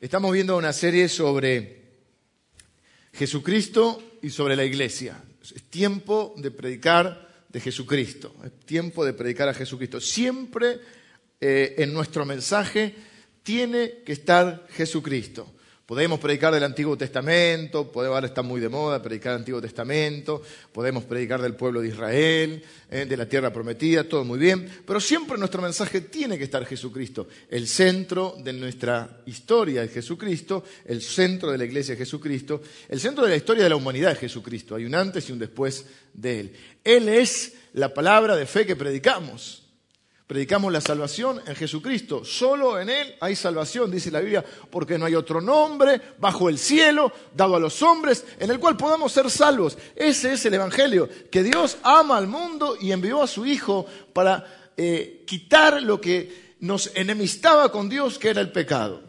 Estamos viendo una serie sobre Jesucristo y sobre la iglesia. Es tiempo de predicar de Jesucristo. Es tiempo de predicar a Jesucristo. Siempre eh, en nuestro mensaje tiene que estar Jesucristo. Podemos predicar del Antiguo Testamento, podemos, ahora está muy de moda predicar del Antiguo Testamento, podemos predicar del pueblo de Israel, eh, de la tierra prometida, todo muy bien, pero siempre nuestro mensaje tiene que estar Jesucristo. El centro de nuestra historia es Jesucristo, el centro de la iglesia es Jesucristo, el centro de la historia de la humanidad es Jesucristo. Hay un antes y un después de Él. Él es la palabra de fe que predicamos. Predicamos la salvación en Jesucristo. Solo en Él hay salvación, dice la Biblia, porque no hay otro nombre bajo el cielo dado a los hombres en el cual podamos ser salvos. Ese es el Evangelio, que Dios ama al mundo y envió a su Hijo para eh, quitar lo que nos enemistaba con Dios, que era el pecado.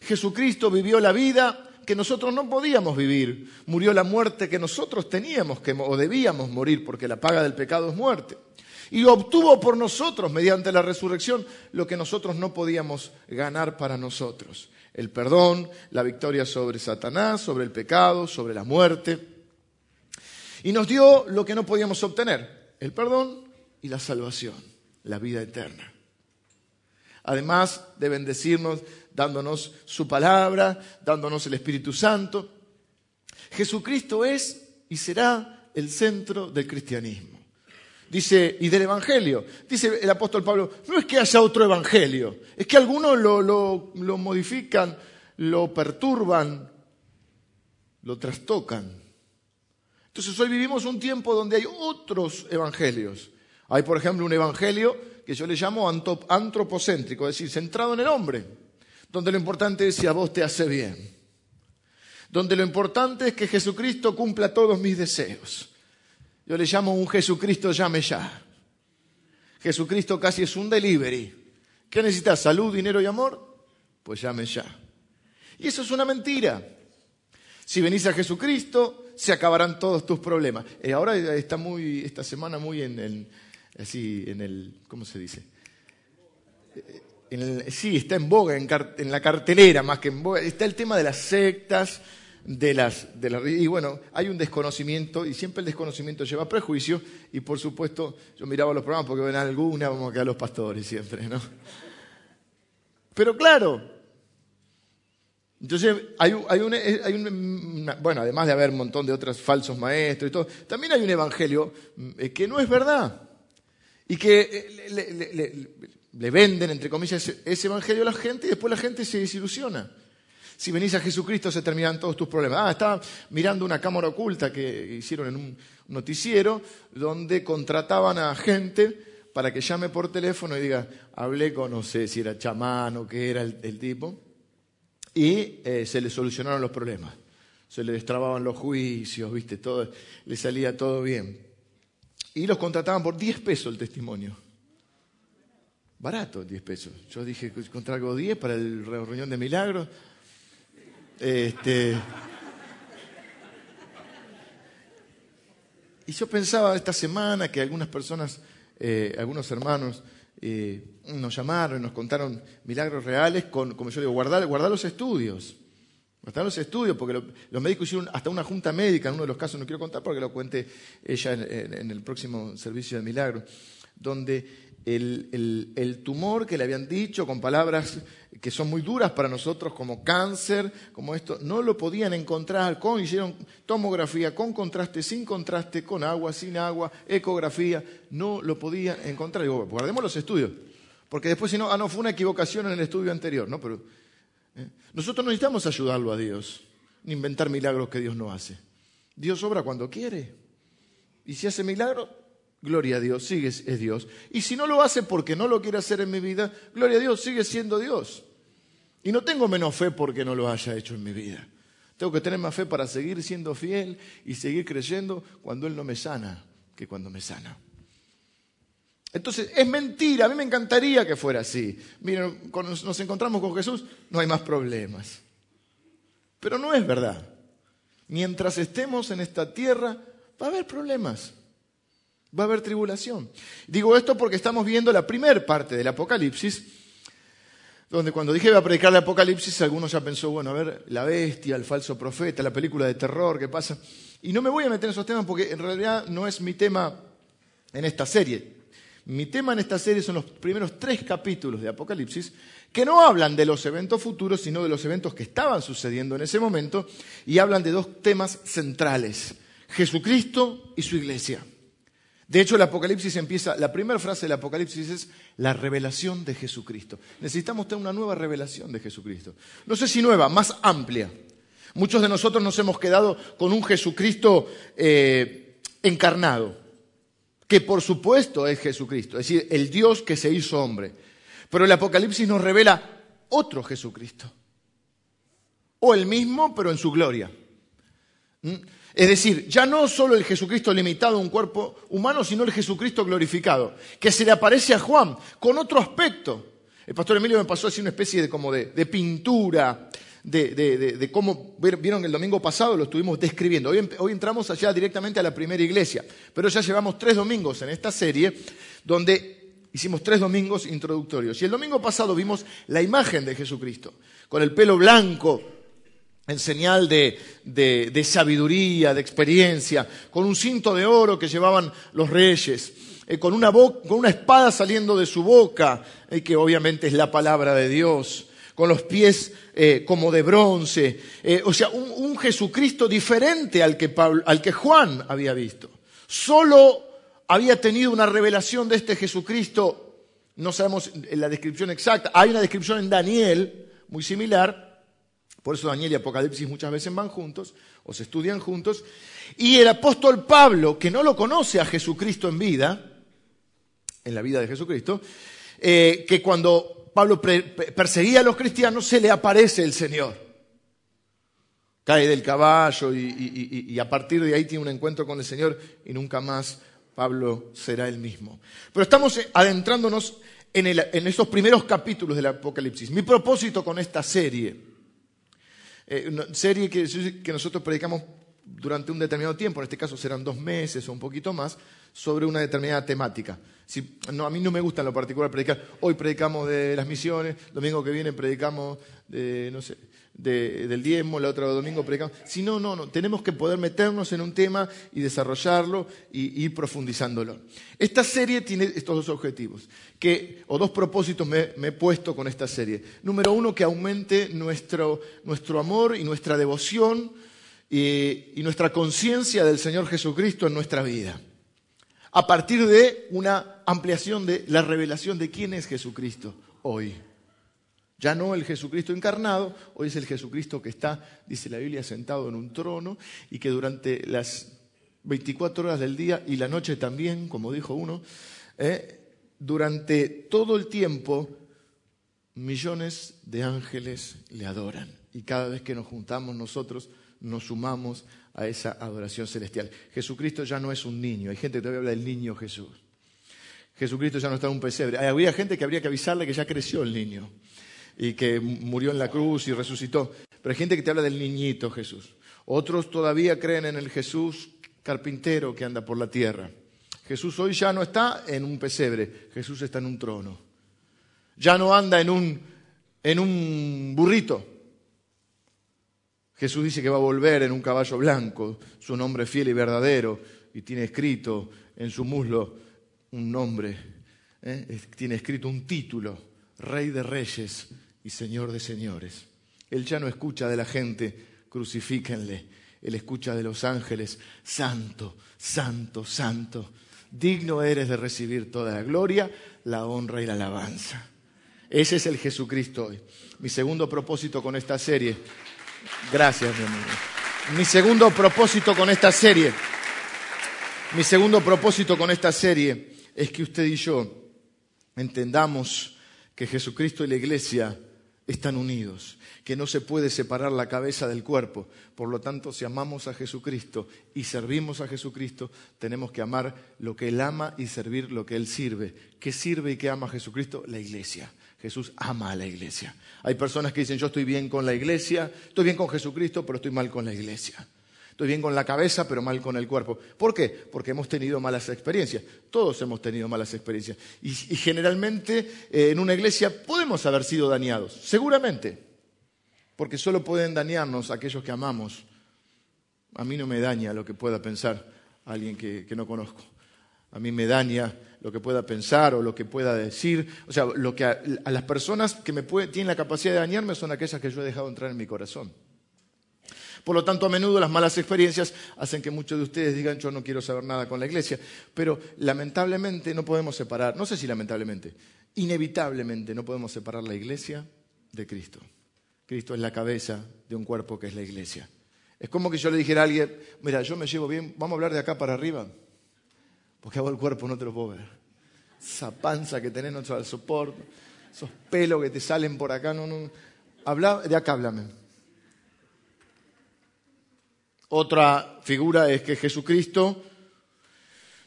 Jesucristo vivió la vida que nosotros no podíamos vivir. Murió la muerte que nosotros teníamos que, o debíamos morir, porque la paga del pecado es muerte y obtuvo por nosotros, mediante la resurrección, lo que nosotros no podíamos ganar para nosotros. El perdón, la victoria sobre Satanás, sobre el pecado, sobre la muerte. Y nos dio lo que no podíamos obtener, el perdón y la salvación, la vida eterna. Además de bendecirnos dándonos su palabra, dándonos el Espíritu Santo. Jesucristo es y será el centro del cristianismo. Dice, y del Evangelio. Dice el apóstol Pablo, no es que haya otro Evangelio, es que algunos lo, lo modifican, lo perturban, lo trastocan. Entonces hoy vivimos un tiempo donde hay otros evangelios. Hay, por ejemplo, un evangelio que yo le llamo antropocéntrico, es decir, centrado en el hombre, donde lo importante es si a vos te hace bien, donde lo importante es que Jesucristo cumpla todos mis deseos, yo le llamo un Jesucristo llame ya. Jesucristo casi es un delivery. ¿Qué necesitas? ¿Salud, dinero y amor? Pues llame ya. Y eso es una mentira. Si venís a Jesucristo, se acabarán todos tus problemas. Eh, ahora está muy, esta semana muy en el, así, en el, ¿cómo se dice? Eh, sí, está en boga, en, en la cartelera más que en boga. Está el tema de las sectas, de las, de las... Y bueno, hay un desconocimiento y siempre el desconocimiento lleva prejuicio y por supuesto yo miraba los programas porque ven alguna, vamos a quedar los pastores siempre, ¿no? Pero claro, entonces hay, hay, un, hay un, bueno, además de haber un montón de otros falsos maestros y todo, también hay un evangelio eh, que no es verdad y que eh, le, le venden, entre comillas, ese evangelio a la gente y después la gente se desilusiona. Si venís a Jesucristo se terminan todos tus problemas. Ah, estaba mirando una cámara oculta que hicieron en un noticiero donde contrataban a gente para que llame por teléfono y diga, hablé con, no sé si era chamán o qué era el, tipo, y eh, se le solucionaron los problemas. Se le destrababan los juicios, viste, todo, le salía todo bien. Y los contrataban por 10 pesos el testimonio. Barato, 10 pesos. Yo dije, contra algo 10 para el reunión de milagros. Este, y yo pensaba esta semana que algunas personas, eh, algunos hermanos, eh, nos llamaron, nos contaron milagros reales con, como yo digo, guardar, guardar los estudios. Guardar los estudios, porque los médicos hicieron hasta una junta médica, en uno de los casos no quiero contar porque lo cuente ella en el próximo servicio de milagros, donde el, tumor que le habían dicho con palabras que son muy duras para nosotros, como cáncer, como esto, no lo podían encontrar. Con, hicieron tomografía con contraste, sin contraste, con agua, sin agua, ecografía, no lo podían encontrar. Digo, guardemos los estudios, porque después si no, ah, no, fue una equivocación en el estudio anterior. ¿no? Pero, ¿eh? Nosotros no necesitamos ayudarlo a Dios, ni inventar milagros que Dios no hace. Dios obra cuando quiere. Y si hace milagros, gloria a Dios, sigue es Dios. Y si no lo hace porque no lo quiere hacer en mi vida, gloria a Dios, sigue siendo Dios. Y no tengo menos fe porque no lo haya hecho en mi vida. Tengo que tener más fe para seguir siendo fiel y seguir creyendo cuando Él no me sana que cuando me sana. Entonces, es mentira, a mí me encantaría que fuera así. Miren, cuando nos encontramos con Jesús, no hay más problemas. Pero no es verdad. Mientras estemos en esta tierra, va a haber problemas va a haber tribulación. Digo esto porque estamos viendo la primera parte del Apocalipsis, donde cuando dije iba a predicar el Apocalipsis, algunos ya pensó, bueno, a ver, la bestia, el falso profeta, la película de terror, ¿qué pasa? Y no me voy a meter en esos temas porque en realidad no es mi tema en esta serie. Mi tema en esta serie son los primeros tres capítulos de Apocalipsis, que no hablan de los eventos futuros, sino de los eventos que estaban sucediendo en ese momento, y hablan de dos temas centrales, Jesucristo y su iglesia. De hecho, el Apocalipsis empieza, la primera frase del Apocalipsis es la revelación de Jesucristo. Necesitamos tener una nueva revelación de Jesucristo. No sé si nueva, más amplia. Muchos de nosotros nos hemos quedado con un Jesucristo eh, encarnado, que por supuesto es Jesucristo, es decir, el Dios que se hizo hombre. Pero el Apocalipsis nos revela otro Jesucristo. O el mismo, pero en su gloria. ¿Mm? Es decir, ya no solo el Jesucristo limitado a un cuerpo humano, sino el Jesucristo glorificado, que se le aparece a Juan con otro aspecto. El pastor Emilio me pasó así una especie de, como de, pintura, de, cómo, vieron el domingo pasado, lo estuvimos describiendo. Hoy, hoy entramos allá directamente a la primera iglesia, pero ya llevamos tres domingos en esta serie donde hicimos tres domingos introductorios. Y el domingo pasado vimos la imagen de Jesucristo, con el pelo blanco, en señal de, sabiduría, de experiencia, con un cinto de oro que llevaban los reyes, eh, con, una con, una espada saliendo de su boca, eh, que obviamente es la palabra de Dios, con los pies eh, como de bronce, o sea, un, Jesucristo diferente al que, al que Juan había visto. Solo había tenido una revelación de este Jesucristo, no sabemos la descripción exacta, hay una descripción en Daniel muy similar, por eso Daniel y Apocalipsis muchas veces van juntos o se estudian juntos. Y el apóstol Pablo, que no lo conoce a Jesucristo en vida, en la vida de Jesucristo, eh, que cuando Pablo perseguía a los cristianos se le aparece el Señor. Cae del caballo y, a partir de ahí tiene un encuentro con el Señor y nunca más Pablo será el mismo. Pero estamos adentrándonos en, en estos primeros capítulos del Apocalipsis. Mi propósito con esta serie eh, una serie que, nosotros predicamos durante un determinado tiempo, en este caso serán dos meses o un poquito más, sobre una determinada temática. Si, no, a mí no me gusta en lo particular predicar. Hoy predicamos de las misiones, domingo que viene predicamos de, no sé, del diezmo, el otro domingo predicamos. Si no, no, no, tenemos que poder meternos en un tema y desarrollarlo y ir profundizándolo. Esta serie tiene estos dos objetivos, que, o dos propósitos me, he puesto con esta serie. Número uno, que aumente nuestro, nuestro amor y nuestra devoción y, y nuestra conciencia del Señor Jesucristo en nuestra vida. A partir de una ampliación de la revelación de quién es Jesucristo hoy. Ya no el Jesucristo encarnado, hoy es el Jesucristo que está, dice la Biblia, sentado en un trono y que durante las 24 horas del día y la noche también, como dijo uno, eh, durante todo el tiempo millones de ángeles le adoran. Y cada vez que nos juntamos nosotros nos sumamos a esa adoración celestial. Jesucristo ya no es un niño. Hay gente que todavía habla del niño Jesús. Jesucristo ya no está en un pesebre. Había gente que habría que avisarle que ya creció el niño y que murió en la cruz y resucitó. Pero hay gente que te habla del niñito Jesús. Otros todavía creen en el Jesús carpintero que anda por la tierra. Jesús hoy ya no está en un pesebre, Jesús está en un trono. Ya no anda en un, en un burrito. Jesús dice que va a volver en un caballo blanco, su nombre fiel y verdadero, y tiene escrito en su muslo un nombre, ¿eh? tiene escrito un título, Rey de Reyes y Señor de señores. Él ya no escucha de la gente, crucifíquenle. Él escucha de los ángeles, santo, santo, santo. Digno eres de recibir toda la gloria, la honra y la alabanza. Ese es el Jesucristo hoy. Mi segundo propósito con esta serie. Gracias, mi amigo. Mi segundo propósito con esta serie. Mi segundo propósito con esta serie es que usted y yo entendamos que Jesucristo y la iglesia están unidos, que no se puede separar la cabeza del cuerpo. Por lo tanto, si amamos a Jesucristo y servimos a Jesucristo, tenemos que amar lo que Él ama y servir lo que Él sirve. ¿Qué sirve y qué ama a Jesucristo? La iglesia. Jesús ama a la iglesia. Hay personas que dicen, yo estoy bien con la iglesia, estoy bien con Jesucristo, pero estoy mal con la iglesia. Estoy bien con la cabeza, pero mal con el cuerpo. ¿Por qué? Porque hemos tenido malas experiencias. Todos hemos tenido malas experiencias. Y, generalmente eh, en una iglesia podemos haber sido dañados. Seguramente. Porque solo pueden dañarnos aquellos que amamos. A mí no me daña lo que pueda pensar alguien que, no conozco. A mí me daña lo que pueda pensar o lo que pueda decir. O sea, lo que a, las personas que me tienen la capacidad de dañarme son aquellas que yo he dejado entrar en mi corazón. Por lo tanto, a menudo las malas experiencias hacen que muchos de ustedes digan yo no quiero saber nada con la iglesia. Pero lamentablemente no podemos separar, no sé si lamentablemente, inevitablemente no podemos separar la iglesia de Cristo. Cristo es la cabeza de un cuerpo que es la iglesia. Es como que yo le dijera a alguien, mira, yo me llevo bien, vamos a hablar de acá para arriba, porque hago el cuerpo no te lo puedo ver. Esa panza que tenés no te soporte, esos pelos que te salen por acá, no, no. Habla, de acá háblame. Otra figura es que Jesucristo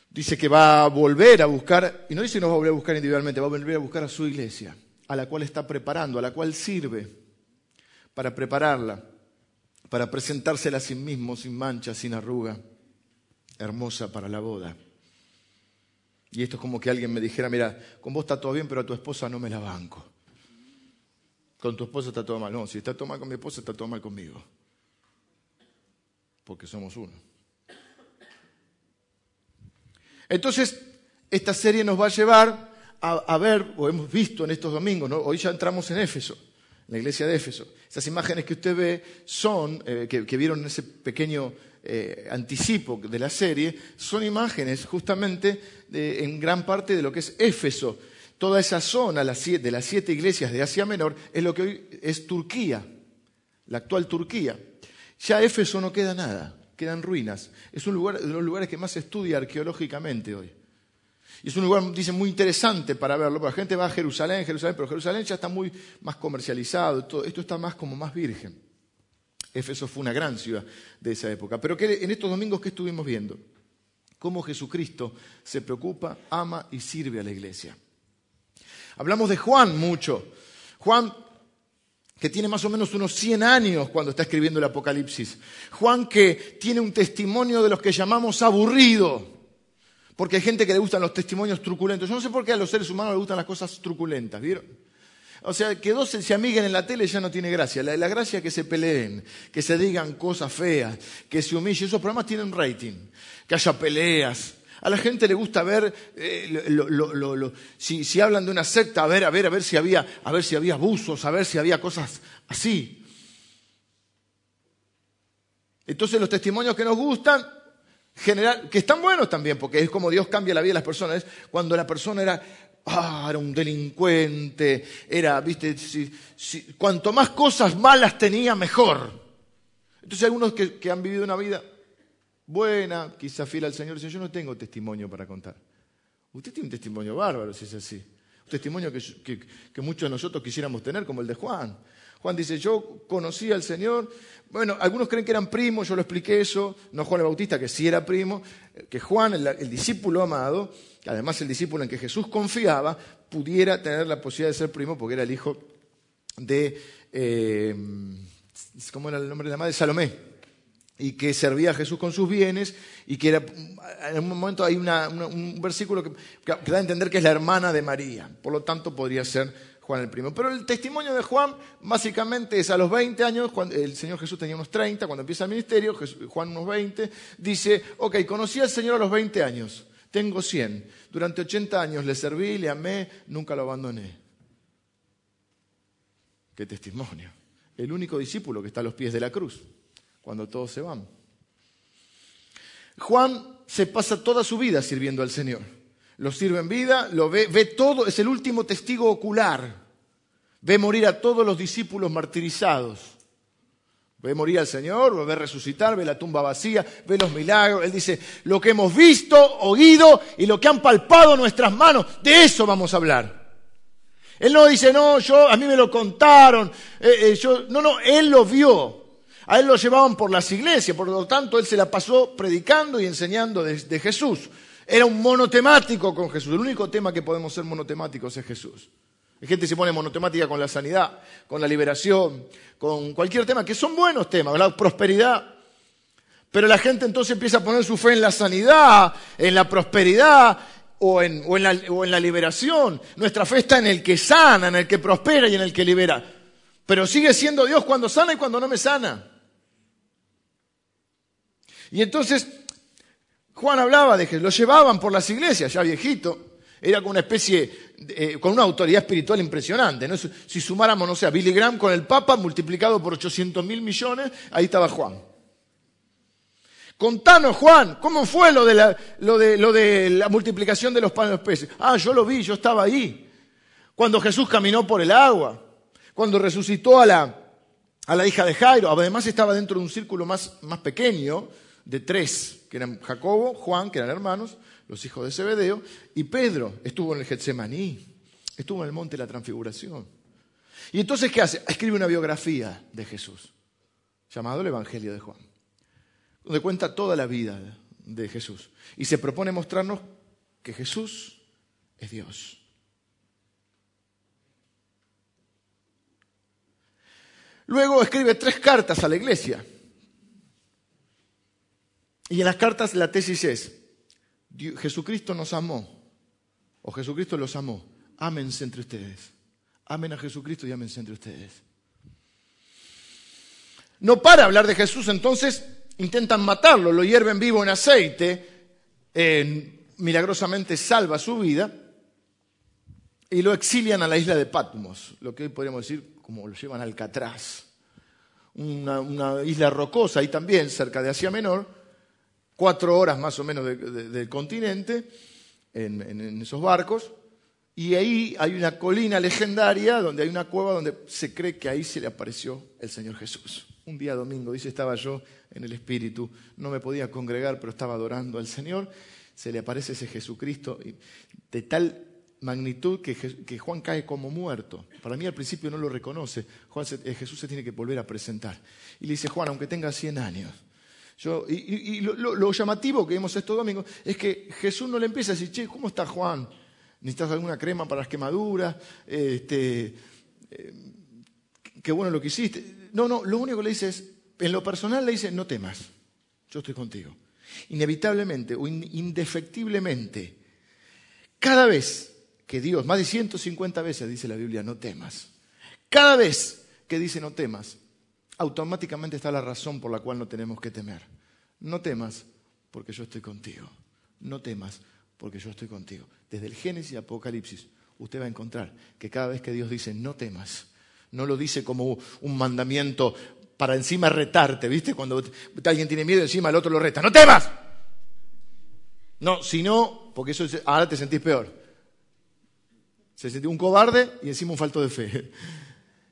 dice que va a volver a buscar, y no dice que no va a volver a buscar individualmente, va a volver a buscar a su iglesia, a la cual está preparando, a la cual sirve para prepararla, para presentársela a sí mismo, sin mancha, sin arruga, hermosa para la boda. Y esto es como que alguien me dijera, mira, con vos está todo bien, pero a tu esposa no me la banco. Con tu esposa está todo mal. No, si está todo mal con mi esposa, está todo mal conmigo porque somos uno. Entonces, esta serie nos va a llevar a, ver, o hemos visto en estos domingos, hoy ya entramos en Éfeso, en la iglesia de Éfeso. Esas imágenes que usted ve son, eh, que, vieron en ese pequeño eh, anticipo de la serie, son imágenes justamente en gran parte de lo que es Éfeso. Toda esa zona de las siete iglesias de Asia Menor es lo que hoy es Turquía, la actual Turquía. Ya Éfeso no queda nada, quedan ruinas. Es un lugar de los lugares que más se estudia arqueológicamente hoy. Y es un lugar, dicen, muy interesante para verlo. la gente va a Jerusalén, Jerusalén, pero Jerusalén ya está muy más comercializado. Todo, esto está más como más virgen. Éfeso fue una gran ciudad de esa época. Pero en estos domingos, ¿qué estuvimos viendo? Cómo Jesucristo se preocupa, ama y sirve a la iglesia. Hablamos de Juan mucho. Juan que tiene más o menos unos 100 años cuando está escribiendo el Apocalipsis. Juan que tiene un testimonio de los que llamamos aburrido, porque hay gente que le gustan los testimonios truculentos. Yo no sé por qué a los seres humanos les gustan las cosas truculentas, ¿vieron? O sea, que dos se amiguen en la tele ya no tiene gracia. La, gracia es que se peleen, que se digan cosas feas, que se humillen. Esos programas tienen rating, que haya peleas, a la gente le gusta ver, eh, si, hablan de una secta, a ver, a ver, a ver si había, a ver si había abusos, a ver si había cosas así. Entonces los testimonios que nos gustan, general, que están buenos también, porque es como Dios cambia la vida de las personas, cuando la persona era, ah, era un delincuente, era, viste, cuanto más cosas malas tenía, mejor. Entonces algunos que han vivido una vida buena, quizá fiel al Señor, dice, yo no tengo testimonio para contar. Usted tiene un testimonio bárbaro si es así. Un testimonio que, muchos de nosotros quisiéramos tener, como el de Juan. Juan dice, yo conocí al Señor. Bueno, algunos creen que eran primos, yo lo expliqué eso. No Juan el Bautista, que sí era primo. Que Juan, el, discípulo amado, además el discípulo en que Jesús confiaba, pudiera tener la posibilidad de ser primo porque era el hijo de... Eh, ¿Cómo era el nombre de la madre? Salomé y que servía a Jesús con sus bienes y que era, en un momento hay un versículo que, da a entender que es la hermana de María, por lo tanto podría ser Juan el primo. Pero el testimonio de Juan básicamente es a los 20 años, cuando el Señor Jesús tenía unos 30, cuando empieza el ministerio, Juan unos 20, dice, ok, conocí al Señor a los 20 años, tengo 100, durante 80 años le serví, le amé, nunca lo abandoné. Qué testimonio. El único discípulo que está a los pies de la cruz cuando todos se van. Juan se pasa toda su vida sirviendo al Señor. Lo sirve en vida, lo ve, ve todo, es el último testigo ocular. Ve morir a todos los discípulos martirizados. Ve morir al Señor, lo ve resucitar, ve la tumba vacía, ve los milagros. Él dice, lo que hemos visto, oído y lo que han palpado nuestras manos, de eso vamos a hablar. Él no dice, no, yo, a mí me lo contaron. Eh, eh, yo, no, no, él lo vio. A él lo llevaban por las iglesias, por lo tanto él se la pasó predicando y enseñando de, Jesús. Era un monotemático con Jesús. El único tema que podemos ser monotemáticos es Jesús. Hay gente que se pone monotemática con la sanidad, con la liberación, con cualquier tema, que son buenos temas, la prosperidad. Pero la gente entonces empieza a poner su fe en la sanidad, en la prosperidad o en, la, o en la liberación. Nuestra fe está en el que sana, en el que prospera y en el que libera. Pero sigue siendo Dios cuando sana y cuando no me sana. Y entonces Juan hablaba de que lo llevaban por las iglesias, ya viejito, era como una especie, eh, con una autoridad espiritual impresionante. Si sumáramos, no sé, a Billy Graham con el Papa multiplicado por 800 mil millones, ahí estaba Juan. Contanos, Juan, ¿cómo fue lo de, la, lo, de, lo de la multiplicación de los panes y los peces? Ah, yo lo vi, yo estaba ahí. Cuando Jesús caminó por el agua, cuando resucitó a la, a la hija de Jairo, además estaba dentro de un círculo más, más pequeño, de tres, que eran Jacobo, Juan, que eran hermanos, los hijos de Zebedeo, y Pedro estuvo en el Getsemaní, estuvo en el monte de la transfiguración. Y entonces, ¿qué hace? Escribe una biografía de Jesús, llamado el Evangelio de Juan, donde cuenta toda la vida de Jesús. Y se propone mostrarnos que Jesús es Dios. Luego escribe tres cartas a la iglesia. Y en las cartas la tesis es, Jesucristo nos amó, o Jesucristo los amó, ámense entre ustedes. Amen a Jesucristo y ámense entre ustedes. No para hablar de Jesús, entonces intentan matarlo, lo hierven vivo en aceite, milagrosamente salva su vida y lo exilian a la isla de Patmos, lo que hoy podríamos decir como lo llevan a Alcatraz, una, una isla rocosa ahí también, cerca de Asia Menor, cuatro horas más o menos del continente en, esos barcos. Y ahí hay una colina legendaria donde hay una cueva donde se cree que ahí se le apareció el Señor Jesús. Un día domingo, dice, estaba yo en el Espíritu, no me podía congregar, pero estaba adorando al Señor. Se le aparece ese Jesucristo de tal magnitud que, Juan cae como muerto. Para mí al principio no lo reconoce. Eh, Jesús se tiene que volver a presentar. Y le dice, Juan, aunque tenga 100 años, y, lo, llamativo que vemos estos domingos es que Jesús no le empieza a decir, che, ¿cómo está Juan? ¿Necesitas alguna crema para las quemaduras? Este, eh, qué bueno lo que hiciste. No, no, lo único que le dice es, en lo personal le dice, no temas, yo estoy contigo. Inevitablemente o indefectiblemente, cada vez que Dios, más de 150 veces dice la Biblia, no temas, cada vez que dice no temas, automáticamente está la razón por la cual no tenemos que temer. No temas porque yo estoy contigo. No temas porque yo estoy contigo. Desde el Génesis y Apocalipsis, usted va a encontrar que cada vez que Dios dice no temas, no lo dice como un mandamiento para encima retarte, ¿viste? Cuando alguien tiene miedo encima el otro lo reta, no temas. No, sino, porque eso ahora te sentís peor. Se sentí un cobarde y encima un falto de fe.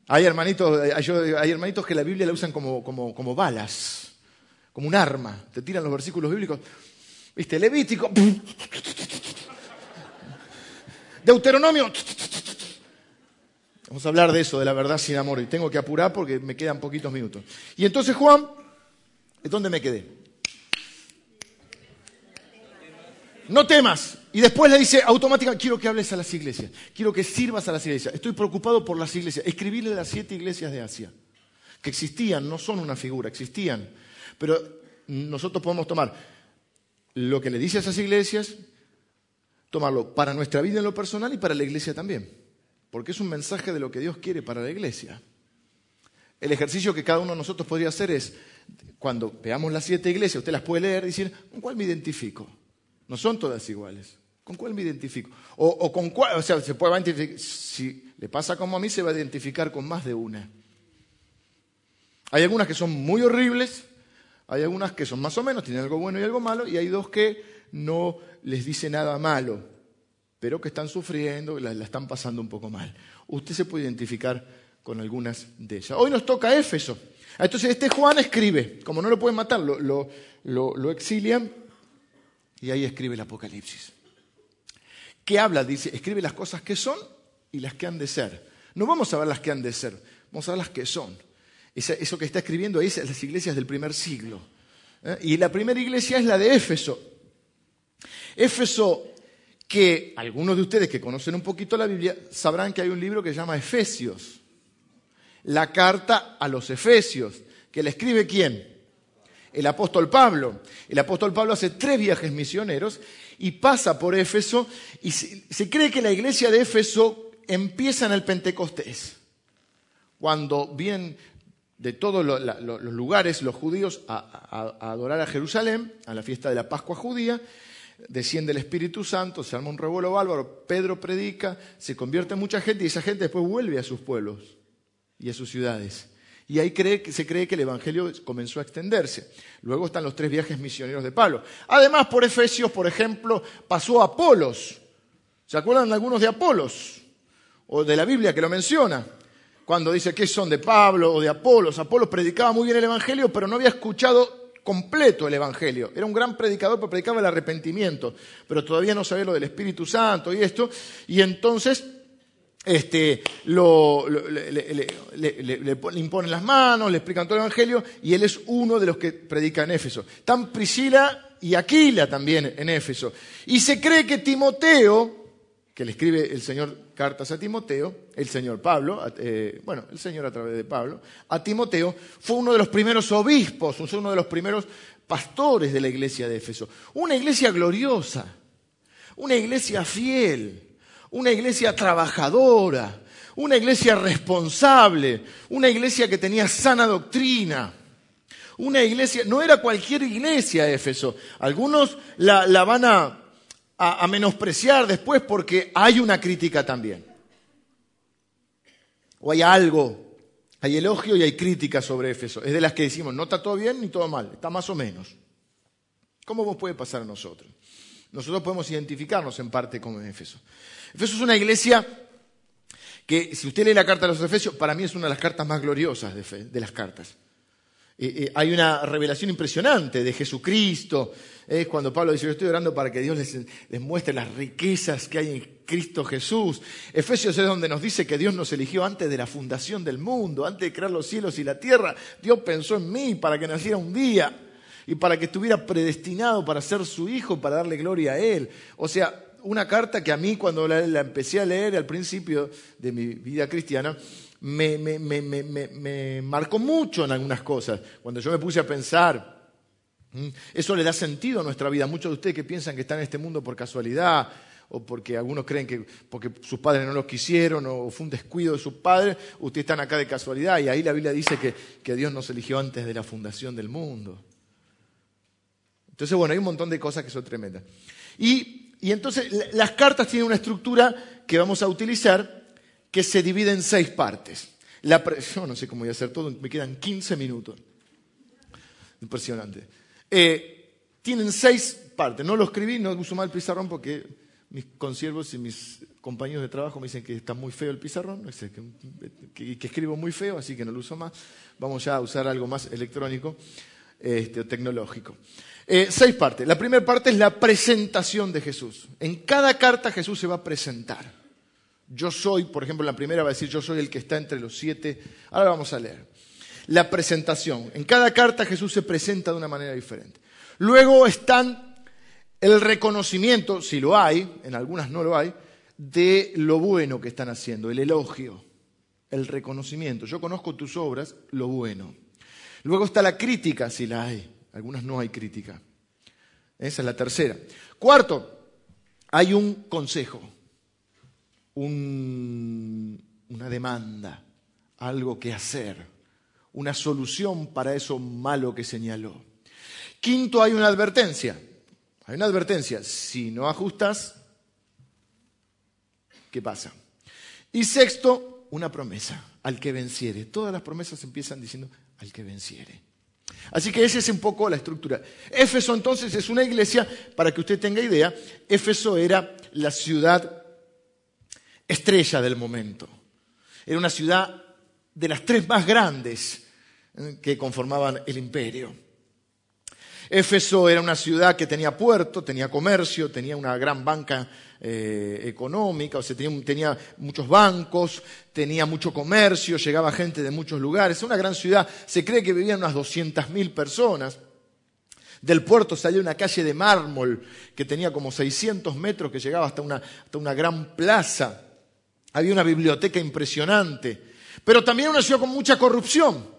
Hay hermanitos, hay hermanitos que la Biblia la usan como, como, balas, como un arma. Te tiran los versículos bíblicos. ¿Viste? Levítico. Deuteronomio. Vamos a hablar de eso, de la verdad sin amor. Y tengo que apurar porque me quedan poquitos minutos. Y entonces, Juan, ¿dónde me quedé? No temas. Y después le dice automáticamente, quiero que hables a las iglesias, quiero que sirvas a las iglesias. Estoy preocupado por las iglesias. Escribirle a las siete iglesias de Asia, que existían, no son una figura, existían. Pero nosotros podemos tomar lo que le dice a esas iglesias, tomarlo para nuestra vida en lo personal y para la iglesia también. Porque es un mensaje de lo que Dios quiere para la iglesia. El ejercicio que cada uno de nosotros podría hacer es, cuando veamos las siete iglesias, usted las puede leer y decir, ¿con cuál me identifico? No son todas iguales. ¿Con cuál me identifico? O, con cuál, o sea, se puede identificar, si le pasa como a mí, se va a identificar con más de una. Hay algunas que son muy horribles, hay algunas que son más o menos, tienen algo bueno y algo malo, y hay dos que no les dice nada malo, pero que están sufriendo, la, la están pasando un poco mal. Usted se puede identificar con algunas de ellas. Hoy nos toca Éfeso. Entonces este Juan escribe, como no lo pueden matar, lo, lo, lo exilian y ahí escribe el Apocalipsis que habla, dice, escribe las cosas que son y las que han de ser. No vamos a ver las que han de ser, vamos a ver las que son. Eso que está escribiendo ahí es las iglesias del primer siglo. ¿eh? Y la primera iglesia es la de Éfeso. Éfeso, que algunos de ustedes que conocen un poquito la Biblia sabrán que hay un libro que se llama Efesios. La carta a los Efesios, que la escribe quién? el apóstol Pablo. El apóstol Pablo hace tres viajes misioneros y pasa por Éfeso y se, cree que la iglesia de Éfeso empieza en el Pentecostés, cuando vienen de todos los lugares los judíos a, adorar a Jerusalén, a la fiesta de la Pascua judía, desciende el Espíritu Santo, se arma un revuelo bárbaro, Pedro predica, se convierte mucha gente y esa gente después vuelve a sus pueblos y a sus ciudades. Y ahí se cree que el Evangelio comenzó a extenderse. Luego están los tres viajes misioneros de Pablo. Además, por Efesios, por ejemplo, pasó a Apolos. ¿Se acuerdan algunos de Apolos? O de la Biblia que lo menciona. Cuando dice que son de Pablo o de Apolos. Apolos predicaba muy bien el Evangelio, pero no había escuchado completo el Evangelio. Era un gran predicador, pero predicaba el arrepentimiento. Pero todavía no sabía lo del Espíritu Santo y esto. Y entonces este, le, imponen las manos, le explican todo el Evangelio y él es uno de los que predica en Éfeso. Están Priscila y Aquila también en Éfeso. Y se cree que Timoteo, que le escribe el Señor cartas a Timoteo, el Señor Pablo, eh, bueno, el Señor a través de Pablo, a Timoteo, fue uno de los primeros obispos, uno de los primeros pastores de la iglesia de Éfeso. Una iglesia gloriosa, una iglesia fiel una iglesia trabajadora, una iglesia responsable, una iglesia que tenía sana doctrina. Una iglesia, no era cualquier iglesia Éfeso. Algunos la, van a, menospreciar después porque hay una crítica también. O hay algo, hay elogio y hay crítica sobre Éfeso. Es de las que decimos, no está todo bien ni todo mal, está más o menos. ¿Cómo puede pasar a nosotros? Nosotros podemos identificarnos en parte con Éfeso. Efesios es una iglesia que, si usted lee la carta de los Efesios, para mí es una de las cartas más gloriosas de, las cartas. Eh, eh, hay una revelación impresionante de Jesucristo. Es cuando Pablo dice, yo estoy orando para que Dios les, les, muestre las riquezas que hay en Cristo Jesús. Efesios es donde nos dice que Dios nos eligió antes de la fundación del mundo, antes de crear los cielos y la tierra. Dios pensó en mí para que naciera un día y para que estuviera predestinado para ser su hijo, para darle gloria a Él. O sea, una carta que a mí cuando la, empecé a leer al principio de mi vida cristiana, me, me, marcó mucho en algunas cosas. Cuando yo me puse a pensar, eso le da sentido a nuestra vida. Muchos de ustedes que piensan que están en este mundo por casualidad, o porque algunos creen que porque sus padres no los quisieron o fue un descuido de sus padres, ustedes están acá de casualidad. Y ahí la Biblia dice que, que Dios nos eligió antes de la fundación del mundo. Entonces, bueno, hay un montón de cosas que son tremendas. Y y entonces las cartas tienen una estructura que vamos a utilizar que se divide en seis partes. La yo no sé cómo voy a hacer todo, me quedan 15 minutos. Impresionante. Eh, tienen seis partes. No lo escribí, no uso mal el pizarrón porque mis consiervos y mis compañeros de trabajo me dicen que está muy feo el pizarrón, que, que, escribo muy feo, así que no lo uso más. Vamos ya a usar algo más electrónico este, tecnológico. Eh, seis partes. La primera parte es la presentación de Jesús. En cada carta Jesús se va a presentar. Yo soy, por ejemplo, la primera va a decir, yo soy el que está entre los siete. Ahora vamos a leer. La presentación. En cada carta Jesús se presenta de una manera diferente. Luego están el reconocimiento, si lo hay, en algunas no lo hay, de lo bueno que están haciendo, el elogio, el reconocimiento. Yo conozco tus obras, lo bueno. Luego está la crítica, si la hay. Algunas no hay crítica. Esa es la tercera. Cuarto, hay un consejo, una demanda, algo que hacer, una solución para eso malo que señaló. Quinto, hay una advertencia. Hay una advertencia. Si no ajustas, ¿qué pasa? Y sexto, una promesa, al que venciere. Todas las promesas empiezan diciendo, al que venciere. Así que esa es un poco la estructura. Éfeso entonces es una iglesia, para que usted tenga idea, Éfeso era la ciudad estrella del momento. Era una ciudad de las tres más grandes eh, que conformaban el imperio. Éfeso era una ciudad que tenía puerto, tenía comercio, tenía una gran banca eh, económica, o sea, tenía, muchos bancos, tenía mucho comercio, llegaba gente de muchos lugares. Es una gran ciudad, se cree que vivían unas 200.000 personas. Del puerto salía una calle de mármol que tenía como 600 metros, que llegaba hasta una, hasta una gran plaza. Había una biblioteca impresionante, pero también una ciudad con mucha corrupción.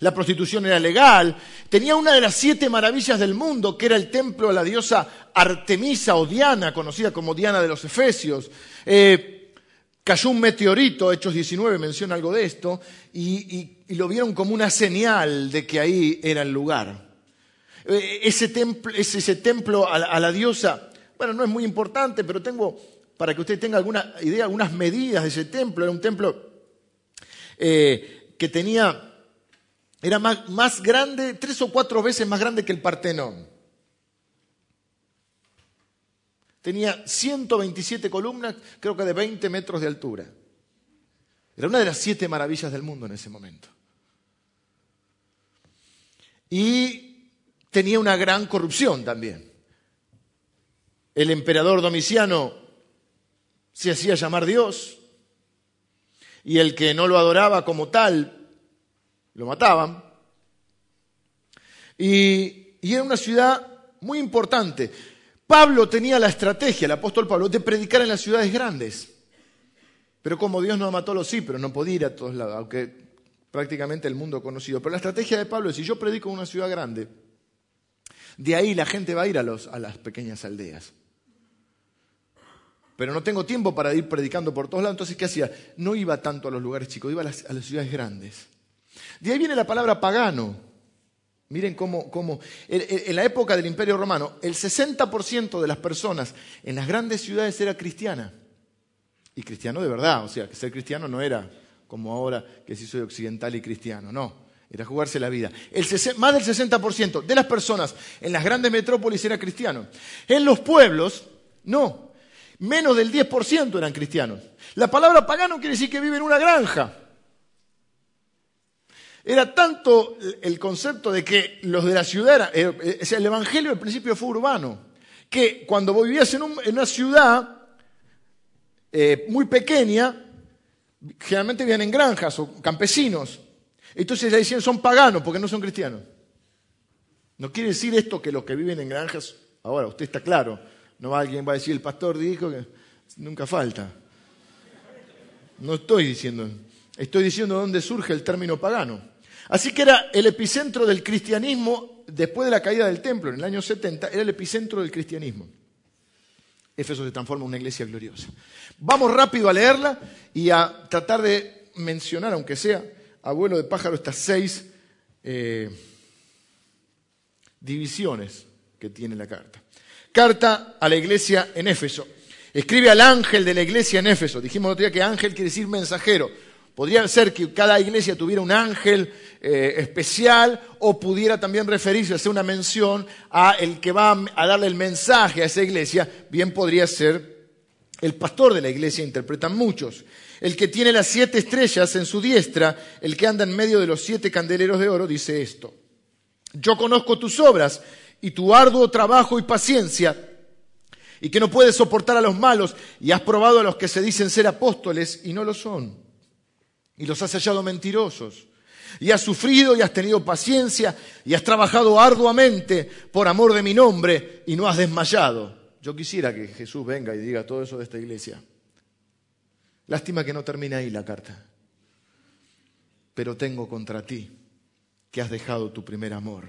La prostitución era legal, tenía una de las siete maravillas del mundo, que era el templo a la diosa Artemisa o Diana, conocida como Diana de los Efesios. Eh, cayó un meteorito, Hechos 19 menciona algo de esto, y, lo vieron como una señal de que ahí era el lugar. Eh, ese, templo, ese, templo a, la diosa, bueno, no es muy importante, pero tengo, para que usted tenga alguna idea, algunas medidas de ese templo. Era un templo eh, que tenía era más, grande, tres o cuatro veces más grande que el Partenón. Tenía 127 columnas, creo que de 20 metros de altura. Era una de las siete maravillas del mundo en ese momento. Y tenía una gran corrupción también. El emperador Domiciano se hacía llamar Dios y el que no lo adoraba como tal lo mataban. Y, era una ciudad muy importante. Pablo tenía la estrategia, el apóstol Pablo, de predicar en las ciudades grandes. Pero como Dios no mató a los sí, pero no podía ir a todos lados, aunque prácticamente el mundo conocido. Pero la estrategia de Pablo es, si yo predico en una ciudad grande, de ahí la gente va a ir a, los, a las pequeñas aldeas. Pero no tengo tiempo para ir predicando por todos lados, entonces ¿qué hacía? No iba tanto a los lugares chicos, iba a las ciudades grandes. De ahí viene la palabra pagano. Miren cómo, en la época del Imperio Romano, el 60% de las personas en las grandes ciudades era cristiana. Y cristiano de verdad, o sea, que ser cristiano no era como ahora que si soy occidental y cristiano, no, era jugarse la vida. más del 60% de las personas en las grandes metrópolis era cristiano. En los pueblos, no, menos del 10% eran cristianos. La palabra pagano quiere decir que vive en una granja. Era tanto el concepto de que los de la ciudad, era, eh, el Evangelio al principio fue urbano, que cuando vivías en, una ciudad eh, muy pequeña, generalmente vivían en granjas o campesinos. Entonces le decían son paganos porque no son cristianos. No quiere decir esto que los que viven en granjas, ahora usted está claro, no alguien va a decir el pastor dijo que nunca falta. No estoy diciendo, estoy diciendo dónde surge el término pagano. Así que era el epicentro del cristianismo después de la caída del templo, en el año 70, era el epicentro del cristianismo. Éfeso se transforma en una iglesia gloriosa. Vamos rápido a leerla y a tratar de mencionar, aunque sea abuelo de pájaro, estas seis eh, divisiones que tiene la carta. Carta a la iglesia en Éfeso. Escribe al ángel de la iglesia en Éfeso. Dijimos el otro día que ángel quiere decir mensajero. Podría ser que cada iglesia tuviera un ángel eh, especial o pudiera también referirse, hacer una mención a el que va a darle el mensaje a esa iglesia. Bien podría ser el pastor de la iglesia, interpretan muchos. El que tiene las siete estrellas en su diestra, el que anda en medio de los siete candeleros de oro, dice esto. Yo conozco tus obras y tu arduo trabajo y paciencia, y que no puedes soportar a los malos, y has probado a los que se dicen ser apóstoles y no lo son y los has hallado mentirosos. Y has sufrido y has tenido paciencia y has trabajado arduamente por amor de mi nombre y no has desmayado. Yo quisiera que Jesús venga y diga todo eso de esta iglesia. Lástima que no termine ahí la carta. Pero tengo contra ti que has dejado tu primer amor.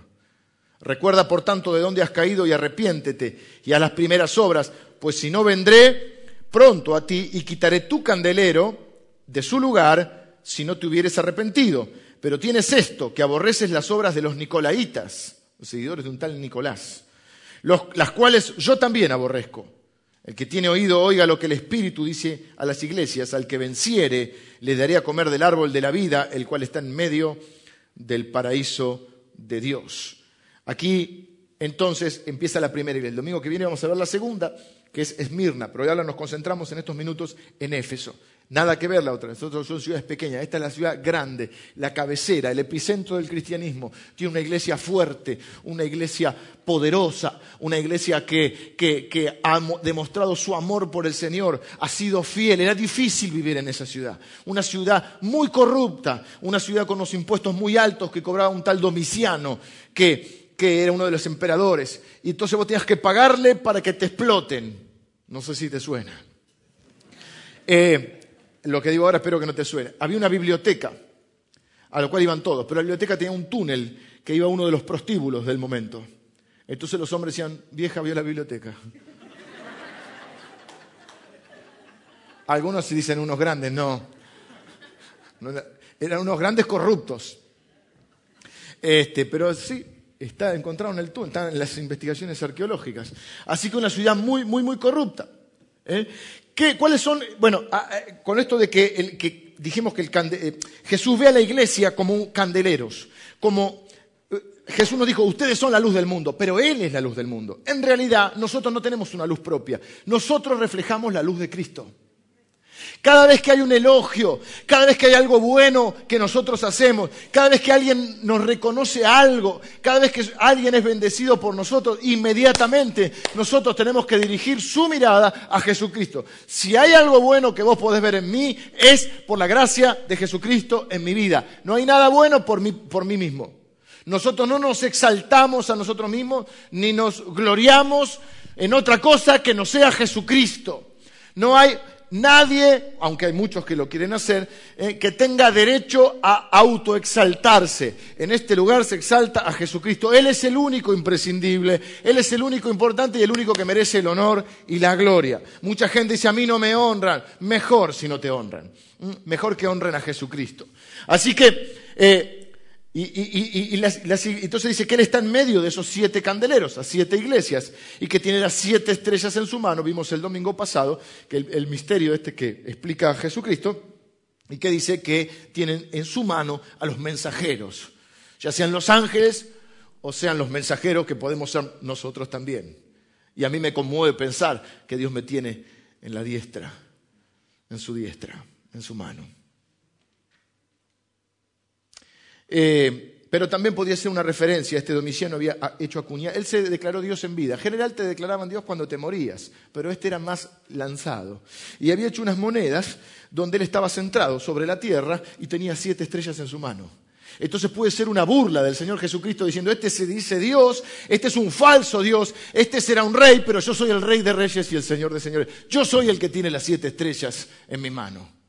Recuerda, por tanto, de dónde has caído y arrepiéntete y a las primeras obras, pues si no vendré pronto a ti y quitaré tu candelero de su lugar si no te hubieres arrepentido. Pero tienes esto, que aborreces las obras de los nicolaitas, los seguidores de un tal Nicolás, las cuales yo también aborrezco. El que tiene oído oiga lo que el Espíritu dice a las iglesias, al que venciere le daré a comer del árbol de la vida, el cual está en medio del paraíso de Dios. Aquí entonces empieza la primera iglesia. El domingo que viene vamos a ver la segunda, que es Esmirna, pero ahora nos concentramos en estos minutos en Éfeso. Nada que ver la otra. Nosotros son ciudades pequeñas. Esta es la ciudad grande, la cabecera, el epicentro del cristianismo. Tiene una iglesia fuerte, una iglesia poderosa, una iglesia que, que, ha demostrado su amor por el Señor, ha sido fiel. Era difícil vivir en esa ciudad. Una ciudad muy corrupta, una ciudad con los impuestos muy altos que cobraba un tal Domiciano, que, que era uno de los emperadores. Y entonces vos tenías que pagarle para que te exploten. No sé si te suena. Eh, lo que digo ahora espero que no te suene. Había una biblioteca. a lo cual iban todos, pero la biblioteca tenía un túnel que iba a uno de los prostíbulos del momento. Entonces los hombres decían, vieja, vio la biblioteca. Algunos se dicen unos grandes, no. Eran unos grandes corruptos. Este, pero sí, está encontrado en el túnel, están en las investigaciones arqueológicas. Así que una ciudad muy, muy, muy corrupta. ¿eh? ¿Cuáles son? Bueno, con esto de que, dijimos que eh, Jesús ve a la iglesia como candeleros, como eh, Jesús nos dijo, ustedes son la luz del mundo, pero Él es la luz del mundo. En realidad, nosotros no tenemos una luz propia, nosotros reflejamos la luz de Cristo. Cada vez que hay un elogio, cada vez que hay algo bueno que nosotros hacemos, cada vez que alguien nos reconoce algo, cada vez que alguien es bendecido por nosotros, inmediatamente nosotros tenemos que dirigir su mirada a Jesucristo. Si hay algo bueno que vos podés ver en mí, es por la gracia de Jesucristo en mi vida. No hay nada bueno por mí, por mí mismo. Nosotros no nos exaltamos a nosotros mismos, ni nos gloriamos en otra cosa que no sea Jesucristo. No hay nadie, aunque hay muchos que lo quieren hacer, eh, que tenga derecho a autoexaltarse. En este lugar se exalta a Jesucristo. Él es el único imprescindible, Él es el único importante y el único que merece el honor y la gloria. Mucha gente dice, a mí no me honran. Mejor si no te honran. Mm, mejor que honren a Jesucristo. Así que... Eh, y, entonces dice que Él está en medio de esos siete candeleros, a siete iglesias, y que tiene las siete estrellas en su mano. Vimos el domingo pasado que el, misterio este que explica a Jesucristo, y que dice que tienen en su mano a los mensajeros, ya sean los ángeles o sean los mensajeros que podemos ser nosotros también. Y a mí me conmueve pensar que Dios me tiene en la diestra, en su diestra, en su mano. Eh, pero también podía ser una referencia, este Domiciano había hecho acuñar, él se declaró Dios en vida. En general te declaraban Dios cuando te morías, pero este era más lanzado. Y había hecho unas monedas donde él estaba centrado sobre la tierra y tenía siete estrellas en su mano. Entonces puede ser una burla del Señor Jesucristo diciendo, este se dice Dios, este es un falso Dios, este será un rey, pero yo soy el rey de reyes y el Señor de señores. Yo soy el que tiene las siete estrellas en mi mano.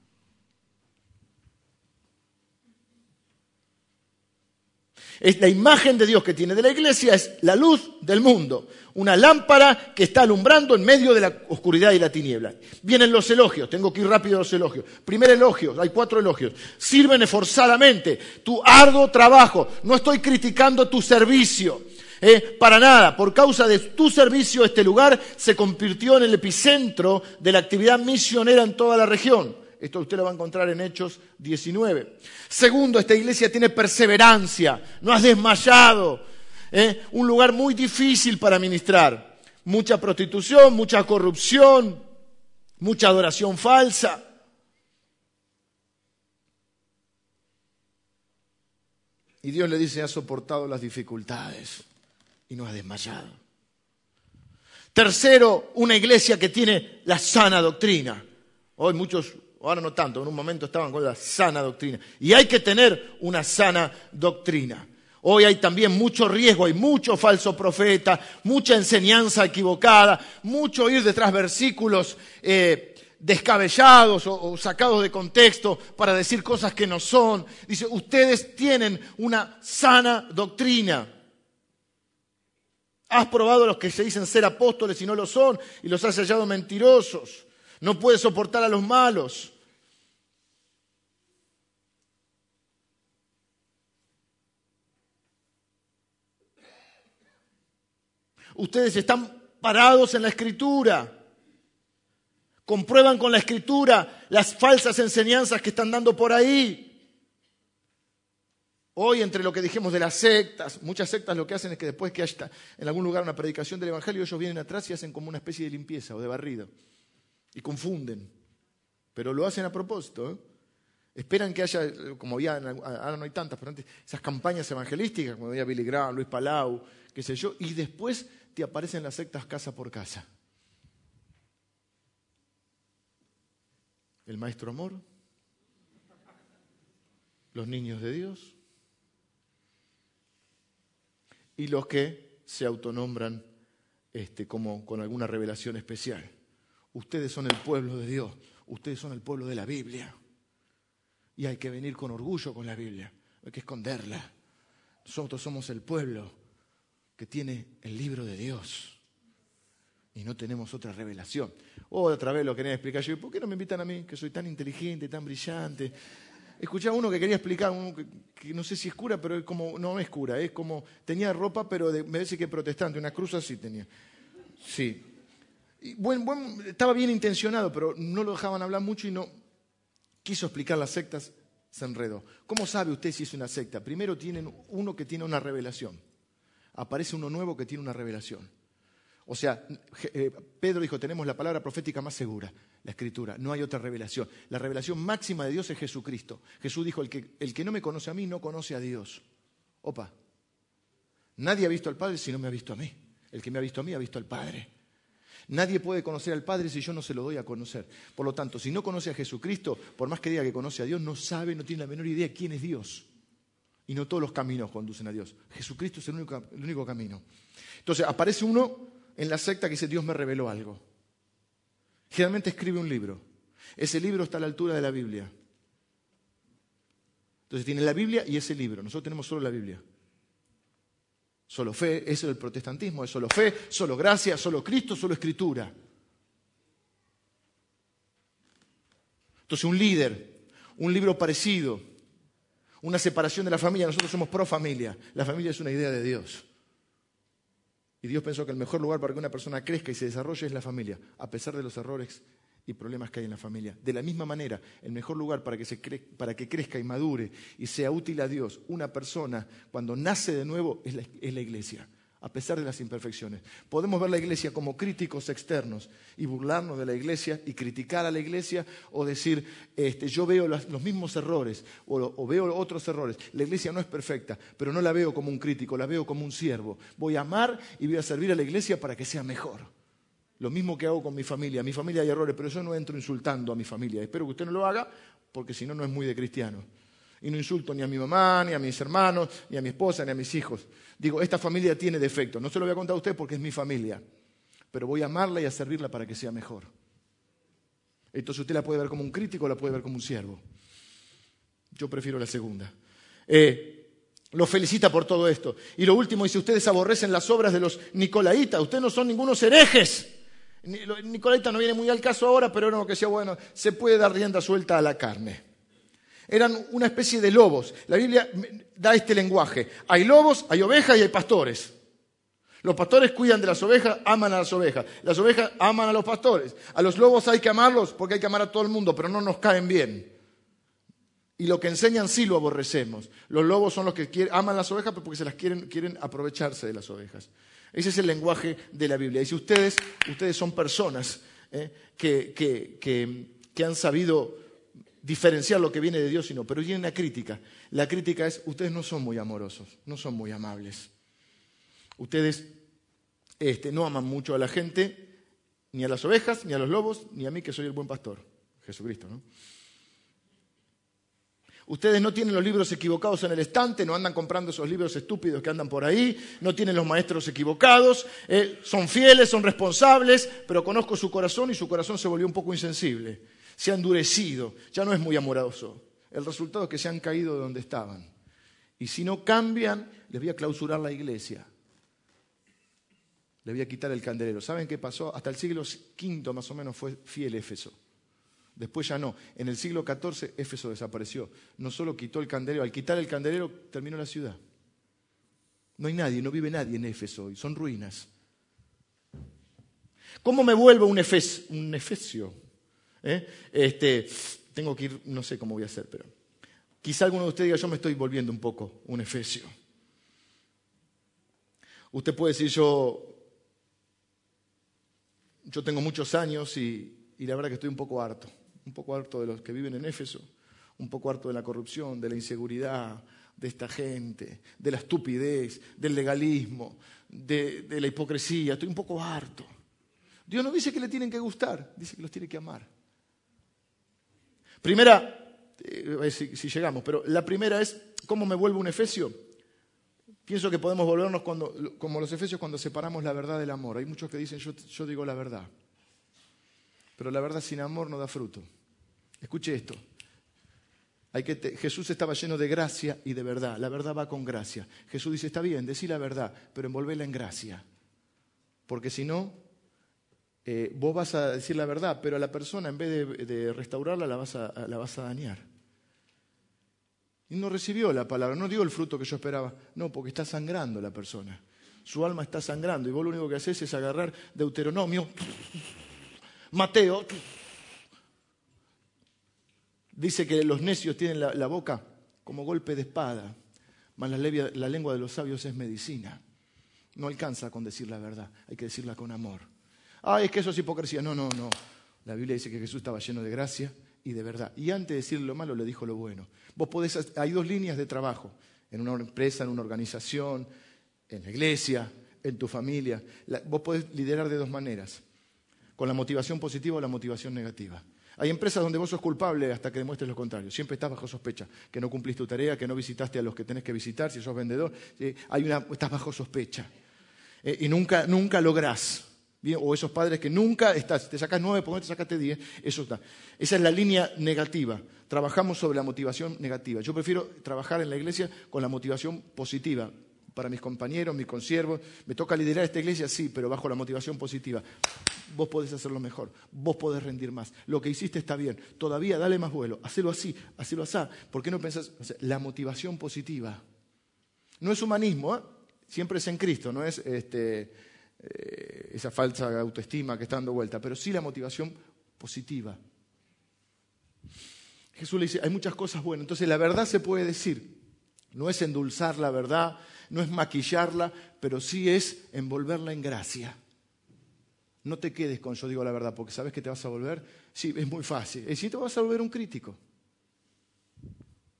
Es la imagen de Dios que tiene de la iglesia es la luz del mundo, una lámpara que está alumbrando en medio de la oscuridad y la tiniebla. Vienen los elogios, tengo que ir rápido a los elogios. Primer elogio, hay cuatro elogios. Sirven esforzadamente, tu arduo trabajo. No estoy criticando tu servicio. Eh, para nada, por causa de tu servicio este lugar se convirtió en el epicentro de la actividad misionera en toda la región. Esto usted lo va a encontrar en Hechos 19. Segundo, esta iglesia tiene perseverancia, no has desmayado. ¿eh? Un lugar muy difícil para ministrar. Mucha prostitución, mucha corrupción, mucha adoración falsa. Y Dios le dice, ha soportado las dificultades y no ha desmayado. Tercero, una iglesia que tiene la sana doctrina. Hoy muchos ahora no tanto, en un momento estaban con la sana doctrina. Y hay que tener una sana doctrina. Hoy hay también mucho riesgo, hay mucho falso profeta, mucha enseñanza equivocada, mucho ir detrás de versículos eh, descabellados o, sacados de contexto para decir cosas que no son. Dice, ustedes tienen una sana doctrina. Has probado a los que se dicen ser apóstoles y no lo son y los has hallado mentirosos. No puedes soportar a los malos. Ustedes están parados en la escritura. Comprueban con la escritura las falsas enseñanzas que están dando por ahí. Hoy, entre lo que dijimos de las sectas, muchas sectas lo que hacen es que después que haya en algún lugar una predicación del Evangelio, ellos vienen atrás y hacen como una especie de limpieza o de barrido. Y confunden. Pero lo hacen a propósito. ¿eh? Esperan que haya, como había, ahora no hay tantas, pero antes, esas campañas evangelísticas, como había Billy Graham, Luis Palau, qué sé yo, y después te aparecen las sectas casa por casa. El maestro amor, los niños de Dios y los que se autonombran este, como con alguna revelación especial. Ustedes son el pueblo de Dios, ustedes son el pueblo de la Biblia. Y hay que venir con orgullo con la Biblia. hay que esconderla. Nosotros somos el pueblo que tiene el libro de Dios y no tenemos otra revelación. Otra vez lo quería explicar yo, ¿por qué no me invitan a mí, que soy tan inteligente, tan brillante? Escuchaba uno que quería explicar, que, no sé si es cura, pero es como, no es cura, es como, tenía ropa, pero me parece que protestante, una cruz así tenía. Sí. Y estaba bien intencionado, pero no lo dejaban hablar mucho y no quiso explicar las sectas, se enredó. ¿Cómo sabe usted si es una secta? Primero tienen uno que tiene una revelación. Aparece uno nuevo que tiene una revelación. O sea, eh, Pedro dijo, tenemos la palabra profética más segura, la escritura, no hay otra revelación. La revelación máxima de Dios es Jesucristo. Jesús dijo, el que, el que no me conoce a mí no conoce a Dios. Opa, nadie ha visto al Padre si no me ha visto a mí. El que me ha visto a mí ha visto al Padre. Nadie puede conocer al Padre si yo no se lo doy a conocer. Por lo tanto, si no conoce a Jesucristo, por más que diga que conoce a Dios, no sabe, no tiene la menor idea quién es Dios. Y no todos los caminos conducen a Dios. Jesucristo es el único, el único camino. Entonces aparece uno en la secta que dice Dios me reveló algo. Generalmente escribe un libro. Ese libro está a la altura de la Biblia. Entonces tiene la Biblia y ese libro. Nosotros tenemos solo la Biblia. Solo fe, eso es el protestantismo, es solo fe, solo gracia, solo Cristo, solo escritura. Entonces un líder, un libro parecido, una separación de la familia, nosotros somos pro familia. La familia es una idea de Dios. Y Dios pensó que el mejor lugar para que una persona crezca y se desarrolle es la familia, a pesar de los errores y problemas que hay en la familia. De la misma manera, el mejor lugar para que, se para que crezca y madure y sea útil a Dios una persona cuando nace de nuevo es la iglesia a pesar de las imperfecciones. Podemos ver la iglesia como críticos externos y burlarnos de la iglesia y criticar a la iglesia o decir, este, yo veo los, mismos errores o, veo otros errores. La iglesia no es perfecta, pero no la veo como un crítico, la veo como un siervo. Voy a amar y voy a servir a la iglesia para que sea mejor. Lo mismo que hago con mi familia. Mi familia hay errores, pero yo no entro insultando a mi familia. Espero que usted no lo haga, porque si no, no es muy de cristiano y no insulto ni a mi mamá, ni a mis hermanos, ni a mi esposa, ni a mis hijos. Digo, esta familia tiene defectos. No se lo voy a contar a usted porque es mi familia, pero voy a amarla y a servirla para que sea mejor. Entonces usted la puede ver como un crítico o la puede ver como un siervo. Yo prefiero la segunda. Eh, lo felicita por todo esto. Y lo último dice, ustedes aborrecen las obras de los Nicolaitas, ustedes no son ningunos herejes. Nicolaita no viene muy al caso ahora, pero no, que sea bueno, se puede dar rienda suelta a la carne eran una especie de lobos. La Biblia da este lenguaje. Hay lobos, hay ovejas y hay pastores. Los pastores cuidan de las ovejas, aman a las ovejas. Las ovejas aman a los pastores. A los lobos hay que amarlos porque hay que amar a todo el mundo, pero no nos caen bien. Y lo que enseñan sí lo aborrecemos. Los lobos son los que aman las ovejas porque se las quieren, quieren aprovecharse de las ovejas. Ese es el lenguaje de la Biblia. Y si ustedes, ustedes son personas eh, que han sabido diferenciar lo que viene de Dios, sino, pero viene una crítica. La crítica es, ustedes no son muy amorosos, no son muy amables. Ustedes este, no aman mucho a la gente, ni a las ovejas, ni a los lobos, ni a mí que soy el buen pastor, Jesucristo, ¿no? Ustedes no tienen los libros equivocados en el estante, no andan comprando esos libros estúpidos que andan por ahí, no tienen los maestros equivocados, eh, son fieles, son responsables, pero conozco su corazón y su corazón se volvió un poco insensible se ha endurecido, ya no es muy amoroso. El resultado es que se han caído de donde estaban. Y si no cambian, les voy a clausurar la iglesia. Les voy a quitar el candelero. ¿Saben qué pasó? Hasta el siglo V más o menos fue fiel Éfeso. Después ya no. En el siglo XIV Éfeso desapareció. No solo quitó el candelero, al quitar el candelero terminó la ciudad. No hay nadie, no vive nadie en Éfeso y son ruinas. ¿Cómo me vuelvo un, un efesio? ¿Eh? Este, tengo que ir, no sé cómo voy a hacer, pero quizá alguno de ustedes diga, yo me estoy volviendo un poco un efesio. Usted puede decir, yo, yo tengo muchos años y, la verdad que estoy un poco harto, un poco harto de los que viven en Éfeso, un poco harto de la corrupción, de la inseguridad, de esta gente, de la estupidez, del legalismo, de, de, la hipocresía. Estoy un poco harto. Dios no dice que le tienen que gustar, dice que los tiene que amar. Primera, eh, si, llegamos, pero la primera es, ¿cómo me vuelvo un efesio? Pienso que podemos volvernos cuando, como los efesios cuando separamos la verdad del amor. Hay muchos que dicen, yo, digo la verdad, pero la verdad sin amor no da fruto. Escuche esto. Hay que Jesús estaba lleno de gracia y de verdad. La verdad va con gracia. Jesús dice, está bien, decí la verdad, pero envolvela en gracia. Porque si no, eh, vos vas a decir la verdad, pero a la persona en vez de, restaurarla la vas, a, dañar. Y no recibió la palabra, no dio el fruto que yo esperaba. No, porque está sangrando la persona. Su alma está sangrando y vos lo único que haces es agarrar Deuteronomio, Mateo. Dice que los necios tienen la, boca como golpe de espada, mas la lengua de los sabios es medicina. No alcanza con decir la verdad, hay que decirla con amor. Ay, es que eso es hipocresía. No, no, no. La Biblia dice que Jesús estaba lleno de gracia y de verdad. Y antes de decir lo malo, le dijo lo bueno. Vos podés, hay dos líneas de trabajo, en una empresa, en una organización, en la iglesia, en tu familia. vos podés liderar de dos maneras, con la motivación positiva o la motivación negativa. Hay empresas donde vos sos culpable hasta que demuestres lo contrario. Siempre estás bajo sospecha, que no cumpliste tu tarea, que no visitaste a los que tenés que visitar, si sos vendedor, hay una, estás bajo sospecha. Eh, y nunca, nunca lográs. O esos padres que nunca estás, te sacas nueve, por te sacaste diez, eso está. Esa es la línea negativa. Trabajamos sobre la motivación negativa. Yo prefiero trabajar en la iglesia con la motivación positiva para mis compañeros, mis consiervos. Me toca liderar esta iglesia, sí, pero bajo la motivación positiva. Vos podés hacerlo mejor, vos podés rendir más. Lo que hiciste está bien, todavía dale más vuelo, hacelo así, hacelo así. ¿Por qué no pensás? la motivación positiva. No es humanismo, ¿eh? siempre es en Cristo, no es este, eh, esa falsa autoestima que está dando vuelta, pero sí la motivación positiva. Jesús le dice, hay muchas cosas buenas, entonces la verdad se puede decir, no es endulzar la verdad, no es maquillarla, pero sí es envolverla en gracia. No te quedes con yo digo la verdad, porque sabes que te vas a volver. Sí, es muy fácil. Y si te vas a volver un crítico.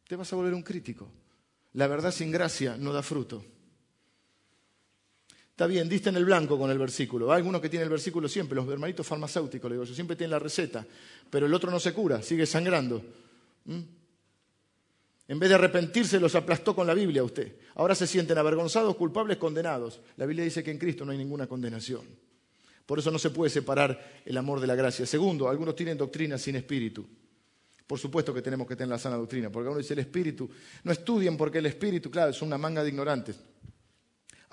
Te vas a volver un crítico. La verdad sin gracia no da fruto. Está bien, diste en el blanco con el versículo. Hay algunos que tienen el versículo siempre, los hermanitos farmacéuticos, le digo yo, siempre tienen la receta, pero el otro no se cura, sigue sangrando. ¿Mm? En vez de arrepentirse, los aplastó con la Biblia usted. Ahora se sienten avergonzados, culpables, condenados. La Biblia dice que en Cristo no hay ninguna condenación. Por eso no se puede separar el amor de la gracia. Segundo, algunos tienen doctrina sin espíritu. Por supuesto que tenemos que tener la sana doctrina, porque uno dice el espíritu. No estudian porque el espíritu, claro, es una manga de ignorantes.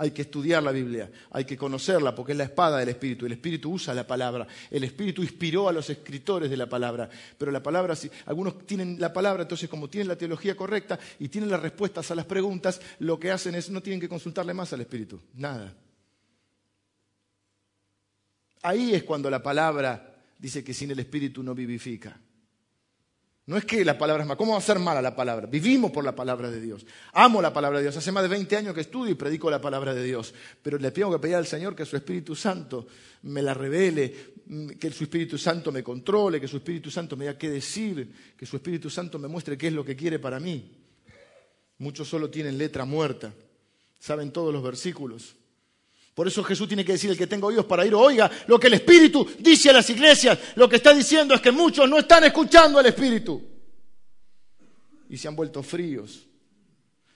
Hay que estudiar la Biblia, hay que conocerla porque es la espada del Espíritu. El Espíritu usa la palabra. El Espíritu inspiró a los escritores de la palabra. Pero la palabra, si algunos tienen la palabra, entonces como tienen la teología correcta y tienen las respuestas a las preguntas, lo que hacen es no tienen que consultarle más al Espíritu. Nada. Ahí es cuando la palabra dice que sin el Espíritu no vivifica. No es que la palabra es mala. ¿Cómo va a ser mala la palabra? Vivimos por la palabra de Dios. Amo la palabra de Dios. Hace más de 20 años que estudio y predico la palabra de Dios. Pero le tengo que pedir al Señor que su Espíritu Santo me la revele, que su Espíritu Santo me controle, que su Espíritu Santo me diga qué decir, que su Espíritu Santo me muestre qué es lo que quiere para mí. Muchos solo tienen letra muerta. Saben todos los versículos. Por eso Jesús tiene que decir, el que tenga oídos para ir, oiga lo que el Espíritu dice a las iglesias. Lo que está diciendo es que muchos no están escuchando al Espíritu. Y se han vuelto fríos.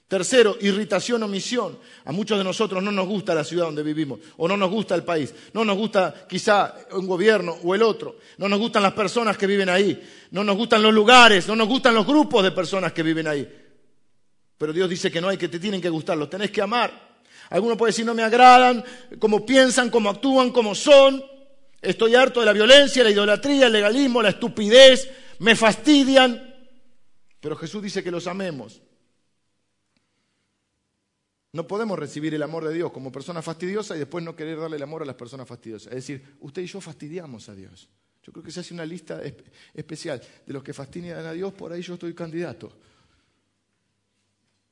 Tercero, irritación o misión. A muchos de nosotros no nos gusta la ciudad donde vivimos, o no nos gusta el país, no nos gusta quizá un gobierno o el otro, no nos gustan las personas que viven ahí, no nos gustan los lugares, no nos gustan los grupos de personas que viven ahí. Pero Dios dice que no hay que te tienen que gustar, los tenés que amar. Algunos pueden decir no me agradan, cómo piensan, cómo actúan, cómo son. Estoy harto de la violencia, la idolatría, el legalismo, la estupidez, me fastidian. Pero Jesús dice que los amemos. No podemos recibir el amor de Dios como persona fastidiosa y después no querer darle el amor a las personas fastidiosas. Es decir, usted y yo fastidiamos a Dios. Yo creo que se hace una lista especial de los que fastidian a Dios, por ahí yo estoy candidato.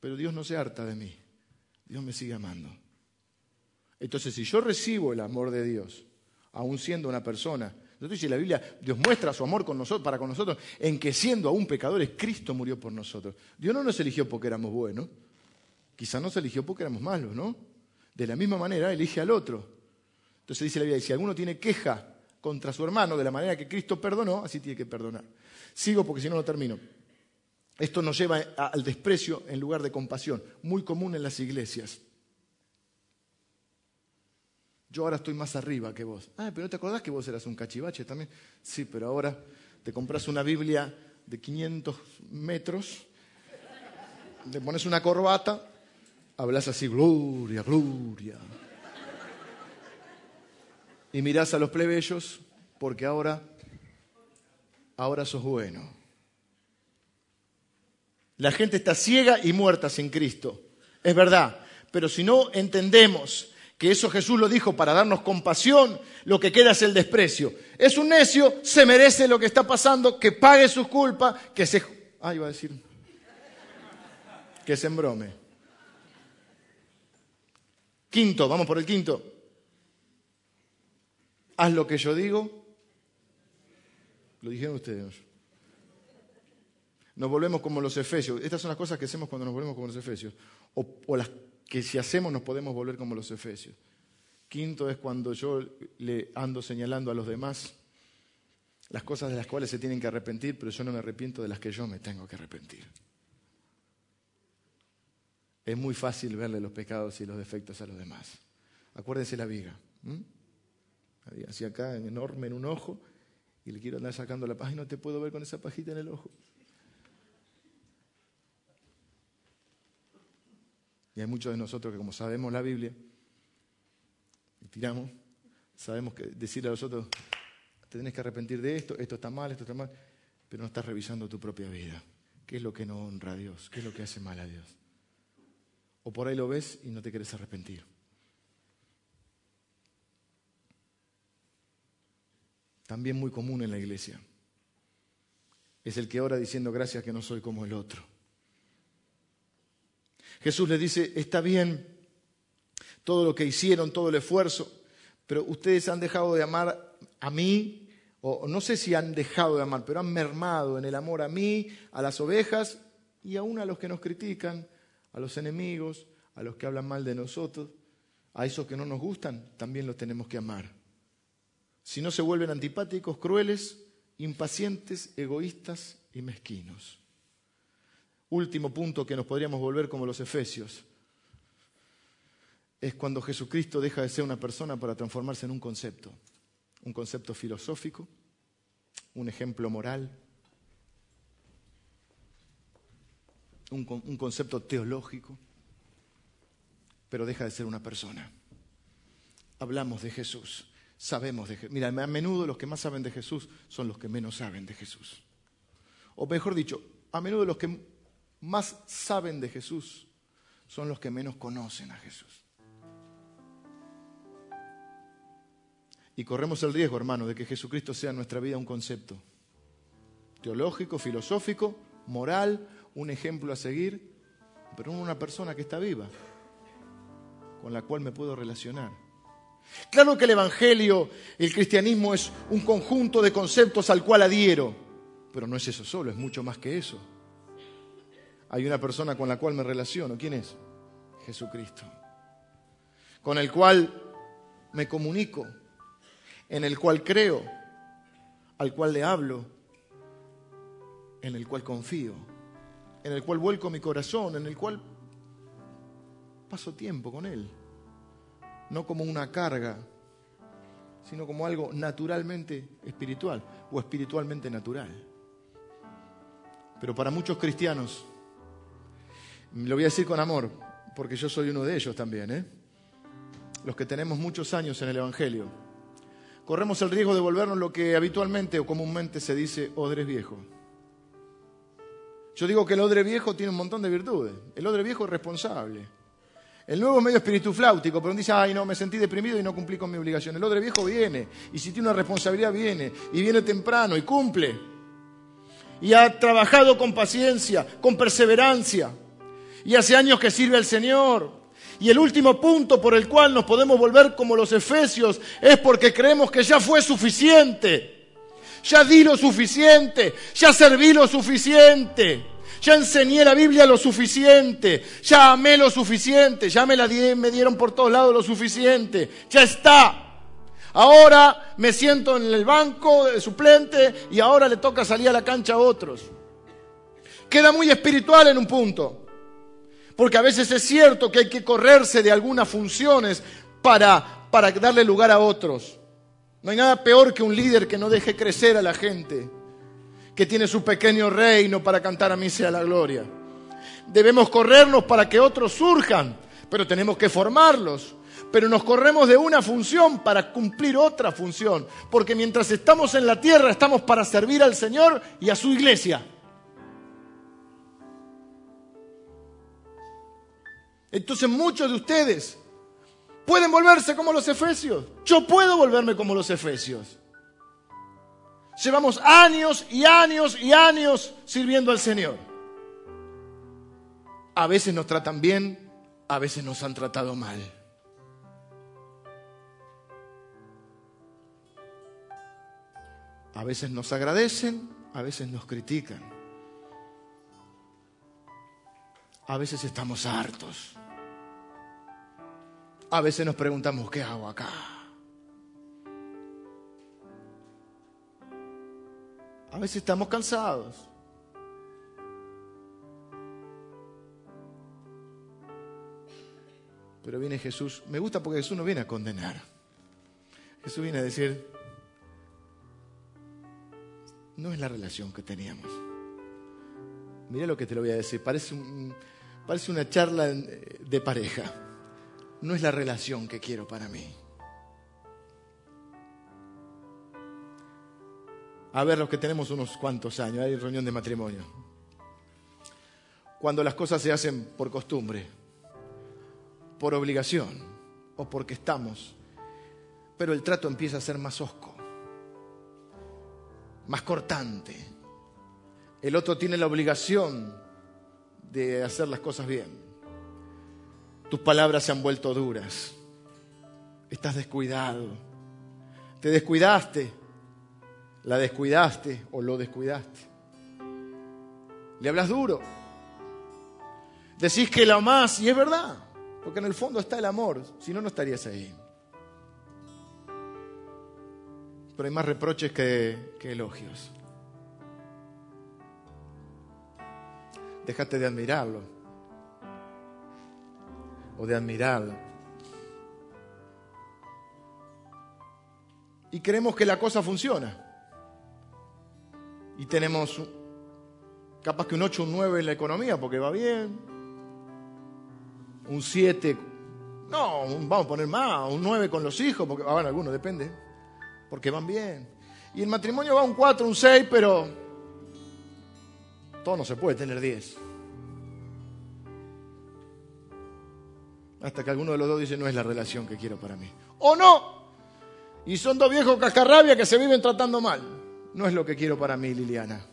Pero Dios no se harta de mí. Dios me sigue amando. Entonces, si yo recibo el amor de Dios, aún siendo una persona, entonces dice la Biblia, Dios muestra su amor con nosotros, para con nosotros, en que siendo aún pecadores, Cristo murió por nosotros. Dios no nos eligió porque éramos buenos, quizá nos eligió porque éramos malos, ¿no? De la misma manera, elige al otro. Entonces dice la Biblia, si alguno tiene queja contra su hermano de la manera que Cristo perdonó, así tiene que perdonar. Sigo porque si no, no termino. Esto nos lleva al desprecio en lugar de compasión, muy común en las iglesias. Yo ahora estoy más arriba que vos. Ah, pero ¿no te acordás que vos eras un cachivache también? Sí, pero ahora te compras una Biblia de 500 metros, le pones una corbata, hablas así, gloria, gloria. Y mirás a los plebeyos porque ahora, ahora sos bueno. La gente está ciega y muerta sin Cristo. Es verdad. Pero si no entendemos que eso Jesús lo dijo para darnos compasión, lo que queda es el desprecio. Es un necio, se merece lo que está pasando, que pague sus culpas, que se... Ah, iba a decir... Que se embrome. Quinto, vamos por el quinto. Haz lo que yo digo. Lo dijeron ustedes. Nos volvemos como los efesios. Estas son las cosas que hacemos cuando nos volvemos como los efesios. O, las que si hacemos nos podemos volver como los efesios. Quinto es cuando yo le ando señalando a los demás las cosas de las cuales se tienen que arrepentir, pero yo no me arrepiento de las que yo me tengo que arrepentir. Es muy fácil verle los pecados y los defectos a los demás. Acuérdense la viga. Así acá, enorme en un ojo, y le quiero andar sacando la página, no te puedo ver con esa pajita en el ojo. Y hay muchos de nosotros que como sabemos la Biblia, y tiramos, sabemos que decirle a los otros, te tenés que arrepentir de esto, esto está mal, esto está mal, pero no estás revisando tu propia vida. ¿Qué es lo que no honra a Dios? ¿Qué es lo que hace mal a Dios? O por ahí lo ves y no te quieres arrepentir. También muy común en la iglesia. Es el que ora diciendo gracias que no soy como el otro. Jesús le dice, está bien todo lo que hicieron, todo el esfuerzo, pero ustedes han dejado de amar a mí, o no sé si han dejado de amar, pero han mermado en el amor a mí, a las ovejas y aún a los que nos critican, a los enemigos, a los que hablan mal de nosotros, a esos que no nos gustan, también los tenemos que amar. Si no se vuelven antipáticos, crueles, impacientes, egoístas y mezquinos último punto que nos podríamos volver como los efesios, es cuando Jesucristo deja de ser una persona para transformarse en un concepto, un concepto filosófico, un ejemplo moral, un, concepto teológico, pero deja de ser una persona. Hablamos de Jesús, sabemos de Jesús. Mira, a menudo los que más saben de Jesús son los que menos saben de Jesús. O mejor dicho, a menudo los que más saben de Jesús son los que menos conocen a Jesús. Y corremos el riesgo, hermano, de que Jesucristo sea en nuestra vida un concepto teológico, filosófico, moral, un ejemplo a seguir, pero una persona que está viva, con la cual me puedo relacionar. Claro que el Evangelio, el cristianismo es un conjunto de conceptos al cual adhiero, pero no es eso solo, es mucho más que eso hay una persona con la cual me relaciono. ¿Quién es? Jesucristo. Con el cual me comunico, en el cual creo, al cual le hablo, en el cual confío, en el cual vuelco mi corazón, en el cual paso tiempo con Él. No como una carga, sino como algo naturalmente espiritual o espiritualmente natural. Pero para muchos cristianos, lo voy a decir con amor, porque yo soy uno de ellos también, ¿eh? los que tenemos muchos años en el Evangelio. Corremos el riesgo de volvernos lo que habitualmente o comúnmente se dice odre viejo. Yo digo que el odre viejo tiene un montón de virtudes. El odre viejo es responsable. El nuevo medio espíritu flautico, pero dice, ay, no, me sentí deprimido y no cumplí con mi obligación. El odre viejo viene, y si tiene una responsabilidad, viene, y viene temprano, y cumple. Y ha trabajado con paciencia, con perseverancia y hace años que sirve al Señor. Y el último punto por el cual nos podemos volver como los efesios es porque creemos que ya fue suficiente. Ya di lo suficiente, ya serví lo suficiente, ya enseñé la Biblia lo suficiente, ya amé lo suficiente, ya me la me dieron por todos lados lo suficiente, ya está. Ahora me siento en el banco de suplente y ahora le toca salir a la cancha a otros. Queda muy espiritual en un punto. Porque a veces es cierto que hay que correrse de algunas funciones para, para darle lugar a otros. No hay nada peor que un líder que no deje crecer a la gente, que tiene su pequeño reino para cantar a mí sea la gloria. Debemos corrernos para que otros surjan, pero tenemos que formarlos. Pero nos corremos de una función para cumplir otra función, porque mientras estamos en la tierra estamos para servir al Señor y a su iglesia. Entonces muchos de ustedes pueden volverse como los efesios. Yo puedo volverme como los efesios. Llevamos años y años y años sirviendo al Señor. A veces nos tratan bien, a veces nos han tratado mal. A veces nos agradecen, a veces nos critican. A veces estamos hartos. A veces nos preguntamos, ¿qué hago acá? A veces estamos cansados. Pero viene Jesús. Me gusta porque Jesús no viene a condenar. Jesús viene a decir, no es la relación que teníamos. Mira lo que te lo voy a decir. Parece, parece una charla de pareja. No es la relación que quiero para mí. A ver, los que tenemos unos cuantos años, hay reunión de matrimonio. Cuando las cosas se hacen por costumbre, por obligación o porque estamos, pero el trato empieza a ser más hosco, más cortante. El otro tiene la obligación de hacer las cosas bien. Tus palabras se han vuelto duras. Estás descuidado. Te descuidaste la descuidaste o lo descuidaste. Le hablas duro. Decís que la amás y es verdad, porque en el fondo está el amor, si no, no estarías ahí. Pero hay más reproches que, que elogios. Déjate de admirarlo o de admirarlo. Y creemos que la cosa funciona y tenemos capaz que un 8, un 9 en la economía porque va bien, un 7, no, vamos a poner más, un 9 con los hijos, porque van algunos, depende, porque van bien. Y el matrimonio va un 4, un 6, pero todo no se puede tener 10. Hasta que alguno de los dos dice, no es la relación que quiero para mí. O no. Y son dos viejos cascarrabia que se viven tratando mal. No es lo que quiero para mí, Liliana.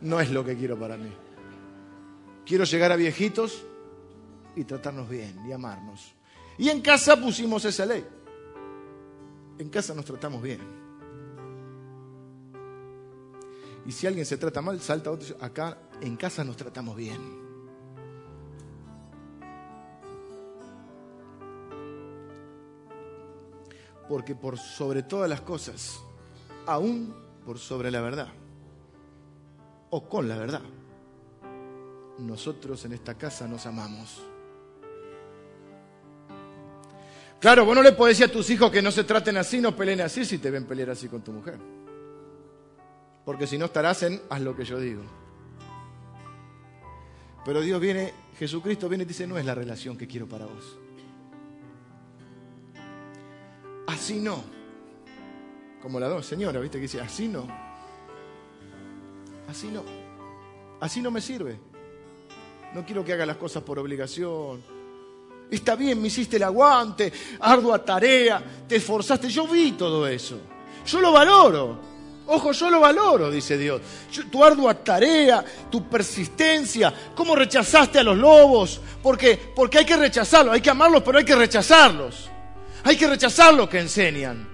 No es lo que quiero para mí. Quiero llegar a viejitos y tratarnos bien y amarnos. Y en casa pusimos esa ley. En casa nos tratamos bien. Y si alguien se trata mal, salta otro. Acá en casa nos tratamos bien. Porque por sobre todas las cosas, aún por sobre la verdad o con la verdad. Nosotros en esta casa nos amamos. Claro, vos no le podés decir a tus hijos que no se traten así, no peleen así si te ven pelear así con tu mujer. Porque si no estarás en haz lo que yo digo. Pero Dios viene, Jesucristo viene y dice, no es la relación que quiero para vos. Así no. Como la dos señora, ¿viste? Que dice, así no. Así no. Así no me sirve. No quiero que haga las cosas por obligación. Está bien, me hiciste el aguante, ardua tarea, te esforzaste. Yo vi todo eso. Yo lo valoro. Ojo, yo lo valoro, dice Dios. tu ardua tarea, tu persistencia, cómo rechazaste a los lobos. Porque, porque hay que rechazarlos, hay que amarlos, pero hay que rechazarlos. Hay que rechazar lo que enseñan.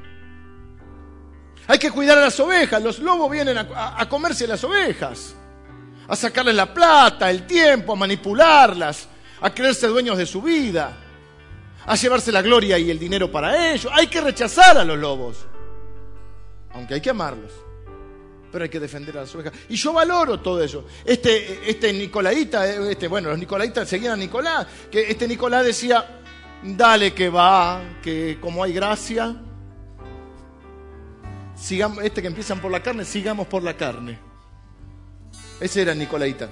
Hay que cuidar a las ovejas. Los lobos vienen a, comerse las ovejas, a sacarles la plata, el tiempo, a manipularlas, a creerse dueños de su vida, a llevarse la gloria y el dinero para ellos. Hay que rechazar a los lobos, aunque hay que amarlos. Pero hay que defender a las ovejas. Y yo valoro todo eso. Este, este Nicolaita, este, bueno, los Nicolaitas seguían a Nicolás, que este Nicolás decía, dale que va, que como hay gracia, sigamos, este que empiezan por la carne, sigamos por la carne. Ese era Nicolaita.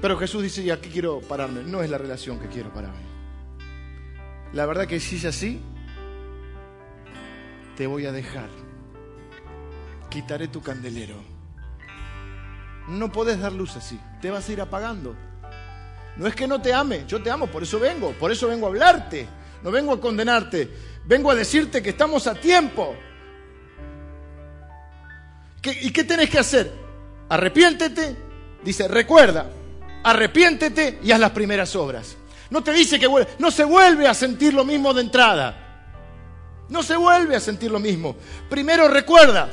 Pero Jesús dice, y aquí quiero pararme. No es la relación que quiero para mí. La verdad que si es así, te voy a dejar. Quitaré tu candelero. No podés dar luz así. Te vas a ir apagando. No es que no te ame, yo te amo, por eso vengo, por eso vengo a hablarte. No vengo a condenarte, vengo a decirte que estamos a tiempo. ¿Y qué tenés que hacer? Arrepiéntete, dice, recuerda, arrepiéntete y haz las primeras obras. No te dice que no se vuelve a sentir lo mismo de entrada. No se vuelve a sentir lo mismo. Primero recuerda.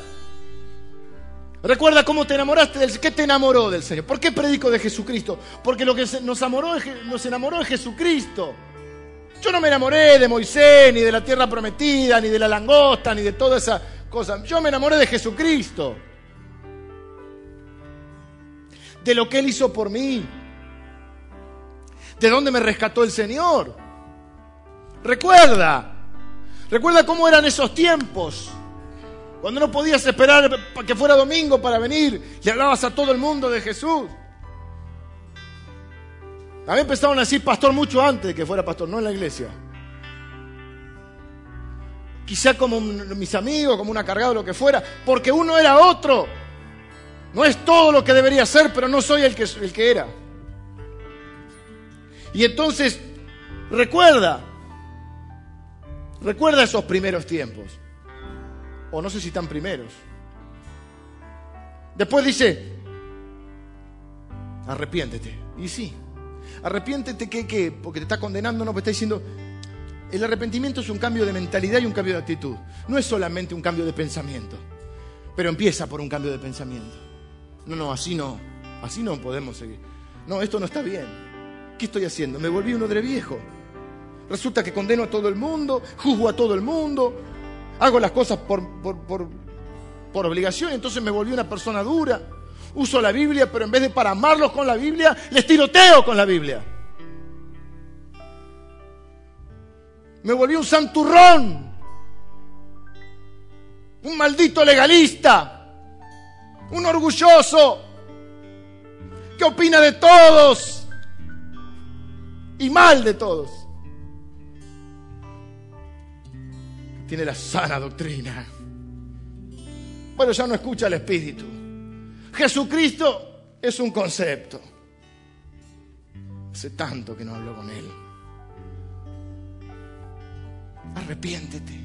Recuerda cómo te enamoraste del ¿Qué te enamoró del Señor? ¿Por qué predico de Jesucristo? Porque lo que nos, nos enamoró es Jesucristo. Yo no me enamoré de Moisés, ni de la tierra prometida, ni de la langosta, ni de toda esa cosa. Yo me enamoré de Jesucristo. De lo que Él hizo por mí. De dónde me rescató el Señor. Recuerda. Recuerda cómo eran esos tiempos. Cuando no podías esperar que fuera domingo para venir, le hablabas a todo el mundo de Jesús. A mí empezaron a decir pastor mucho antes de que fuera pastor, no en la iglesia. Quizá como mis amigos, como una cargada, lo que fuera, porque uno era otro. No es todo lo que debería ser, pero no soy el que, el que era. Y entonces, recuerda, Recuerda esos primeros tiempos. O no sé si tan primeros. Después dice, arrepiéntete. Y sí, arrepiéntete que, ¿qué? porque te está condenando, no, porque está diciendo, el arrepentimiento es un cambio de mentalidad y un cambio de actitud. No es solamente un cambio de pensamiento, pero empieza por un cambio de pensamiento. No, no, así no, así no podemos seguir. No, esto no está bien. ¿Qué estoy haciendo? Me volví uno de viejo. Resulta que condeno a todo el mundo, juzgo a todo el mundo, hago las cosas por, por, obligación, entonces me volví una persona dura. Uso la Biblia, pero en vez de para amarlos con la Biblia, les tiroteo con la Biblia. Me volví un santurrón, un maldito legalista, un orgulloso, que opina de todos y mal de todos. Tiene la sana doctrina. Bueno, ya no escucha el Espíritu. Jesucristo es un concepto. Hace tanto que no hablo con Él. Arrepiéntete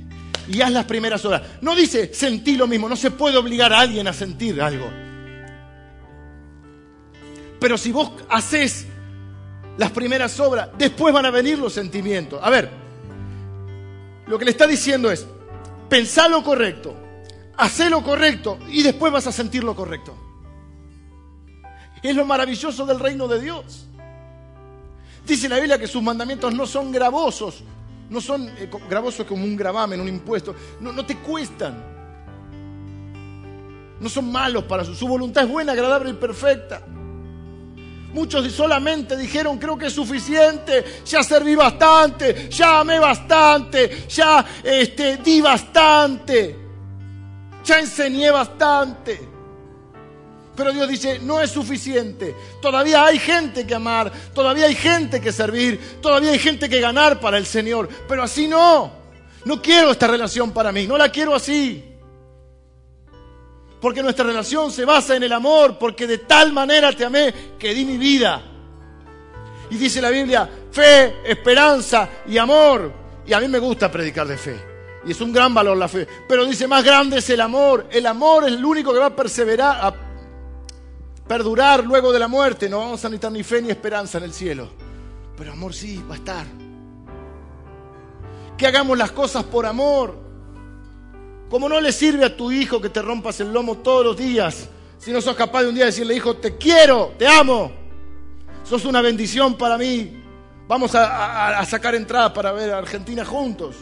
y haz las primeras horas. No dice sentí lo mismo, no se puede obligar a alguien a sentir algo. Pero si vos haces las primeras obras, después van a venir los sentimientos. A ver, lo que le está diciendo es, pensá lo correcto, hacé lo correcto y después vas a sentir lo correcto. Es lo maravilloso del reino de Dios. Dice la Biblia que sus mandamientos no son gravosos, no son eh, gravosos como un gravamen, un impuesto, no, no te cuestan. No son malos para su, su voluntad es buena, agradable y perfecta. Muchos solamente dijeron, creo que es suficiente, ya serví bastante, ya amé bastante, ya este, di bastante, ya enseñé bastante. Pero Dios dice, no es suficiente. Todavía hay gente que amar, todavía hay gente que servir, todavía hay gente que ganar para el Señor. Pero así no. No quiero esta relación para mí, no la quiero así porque nuestra relación se basa en el amor, porque de tal manera te amé que di mi vida. Y dice la Biblia, fe, esperanza y amor. Y a mí me gusta predicar de fe. Y es un gran valor la fe. Pero dice, más grande es el amor. El amor es el único que va a perseverar, a perdurar luego de la muerte. No vamos a necesitar ni fe ni esperanza en el cielo. Pero amor sí, va a estar. Que hagamos las cosas por amor. Como no le sirve a tu hijo que te rompas el lomo todos los días, si no sos capaz de un día decirle, hijo, te quiero, te amo, sos una bendición para mí, vamos a, sacar entradas para ver a Argentina juntos.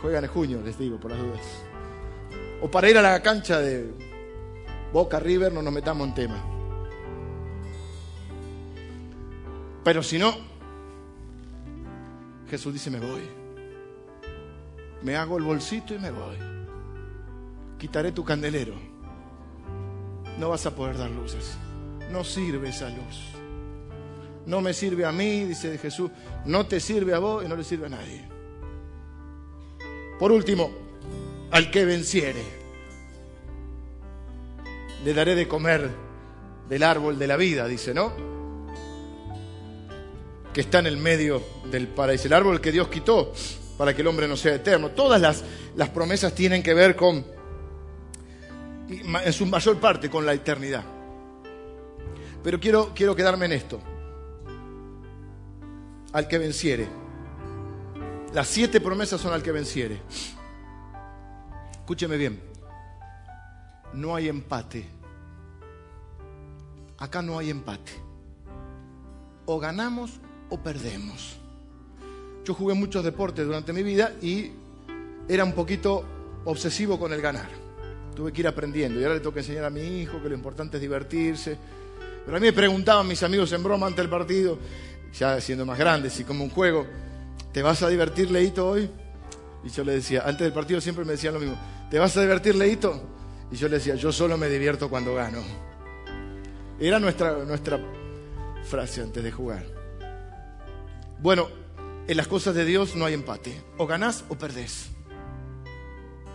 Juegan en junio, les digo, por las dudas. O para ir a la cancha de Boca River, no nos metamos en tema. Pero si no, Jesús dice, me voy me hago el bolsito y me voy. Quitaré tu candelero. No vas a poder dar luces. No sirve esa luz. No me sirve a mí, dice Jesús. No te sirve a vos y no le sirve a nadie. Por último, al que venciere, le daré de comer del árbol de la vida, dice, ¿no? Que está en el medio del paraíso. El árbol que Dios quitó para que el hombre no sea eterno. Todas las, las promesas tienen que ver con, en su mayor parte, con la eternidad. Pero quiero, quiero quedarme en esto. Al que venciere. Las siete promesas son al que venciere. Escúcheme bien. No hay empate. Acá no hay empate. O ganamos o perdemos. Yo jugué muchos deportes durante mi vida y era un poquito obsesivo con el ganar. Tuve que ir aprendiendo y ahora le tengo que enseñar a mi hijo que lo importante es divertirse. Pero a mí me preguntaban mis amigos en broma ante el partido, ya siendo más grandes y como un juego, ¿te vas a divertir, Leito, hoy? Y yo le decía, antes del partido siempre me decían lo mismo, ¿te vas a divertir, Leito? Y yo le decía, yo solo me divierto cuando gano. Era nuestra, nuestra frase antes de jugar. Bueno, en las cosas de Dios no hay empate. O ganás o perdés.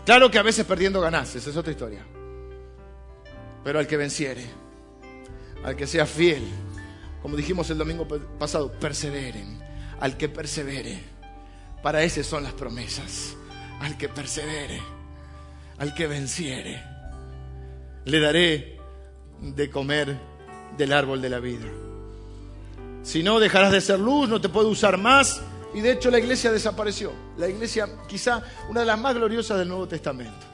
Claro que a veces perdiendo ganás, esa es otra historia. Pero al que venciere, al que sea fiel, como dijimos el domingo pasado, perseveren. Al que persevere, para ese son las promesas. Al que persevere, al que venciere, le daré de comer del árbol de la vida. Si no, dejarás de ser luz, no te puedo usar más y de hecho la iglesia desapareció. La iglesia quizá una de las más gloriosas del Nuevo Testamento.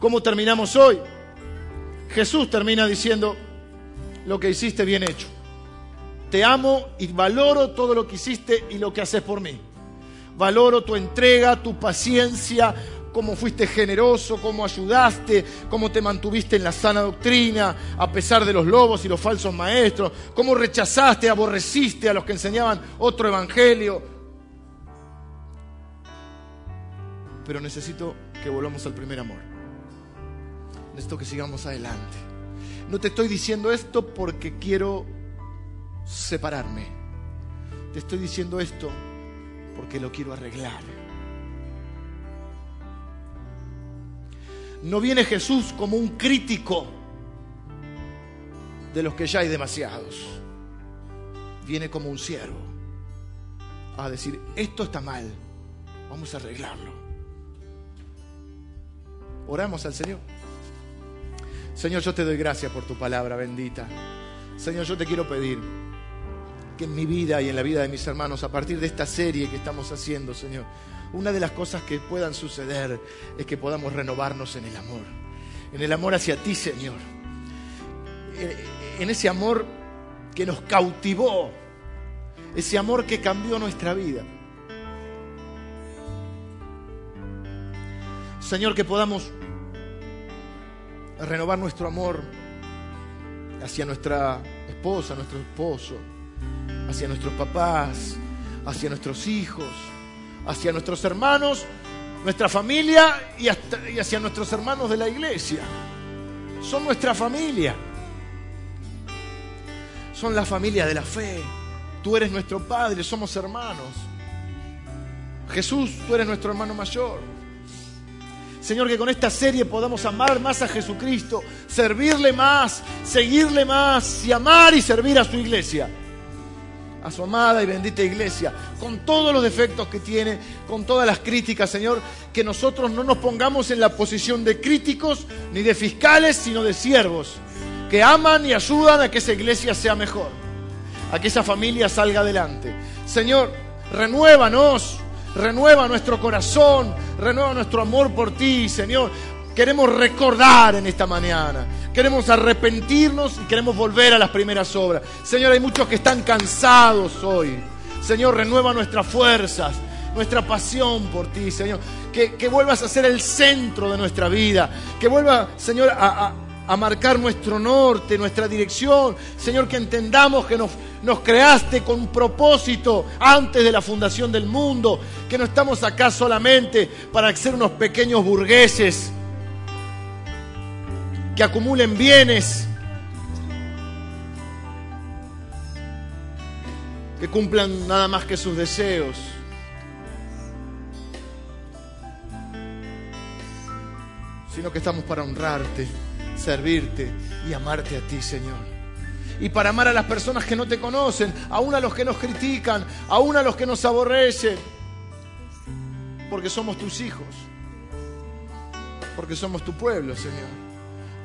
¿Cómo terminamos hoy? Jesús termina diciendo, lo que hiciste bien hecho. Te amo y valoro todo lo que hiciste y lo que haces por mí. Valoro tu entrega, tu paciencia, cómo fuiste generoso, cómo ayudaste, cómo te mantuviste en la sana doctrina, a pesar de los lobos y los falsos maestros, cómo rechazaste, aborreciste a los que enseñaban otro evangelio. Pero necesito que volvamos al primer amor. Necesito que sigamos adelante. No te estoy diciendo esto porque quiero separarme. Te estoy diciendo esto porque lo quiero arreglar. No viene Jesús como un crítico de los que ya hay demasiados. Viene como un siervo a decir, esto está mal, vamos a arreglarlo. Oramos al Señor. Señor, yo te doy gracias por tu palabra bendita. Señor, yo te quiero pedir que en mi vida y en la vida de mis hermanos, a partir de esta serie que estamos haciendo, Señor, una de las cosas que puedan suceder es que podamos renovarnos en el amor, en el amor hacia ti, Señor, en ese amor que nos cautivó, ese amor que cambió nuestra vida. Señor, que podamos renovar nuestro amor hacia nuestra esposa, nuestro esposo, hacia nuestros papás, hacia nuestros hijos, hacia nuestros hermanos, nuestra familia y, hacia nuestros hermanos de la iglesia. Son nuestra familia. Son la familia de la fe. Tú eres nuestro Padre, somos hermanos. Jesús, tú eres nuestro hermano mayor. Señor, que con esta serie podamos amar más a Jesucristo, servirle más, seguirle más y amar y servir a su iglesia a su amada y bendita iglesia, con todos los defectos que tiene, con todas las críticas, Señor, que nosotros no nos pongamos en la posición de críticos ni de fiscales, sino de siervos, que aman y ayudan a que esa iglesia sea mejor, a que esa familia salga adelante. Señor, renuévanos, renueva nuestro corazón, renueva nuestro amor por ti, Señor. Queremos recordar en esta mañana queremos arrepentirnos y queremos volver a las primeras obras. Señor, hay muchos que están cansados hoy. Señor, renueva nuestras fuerzas, nuestra pasión por ti, Señor. Que, vuelvas a ser el centro de nuestra vida. Que vuelva, Señor, a, a marcar nuestro norte, nuestra dirección. Señor, que entendamos que nos, nos creaste con un propósito antes de la fundación del mundo, que no estamos acá solamente para ser unos pequeños burgueses que acumulen bienes, que cumplan nada más que sus deseos. sino que estamos para honrarte servirte y amarte a ti, Señor. Y para amar a las personas que no te conocen, aún a los que nos critican, aún a los que nos aborrecen, porque somos tus hijos, porque somos tu pueblo, Señor.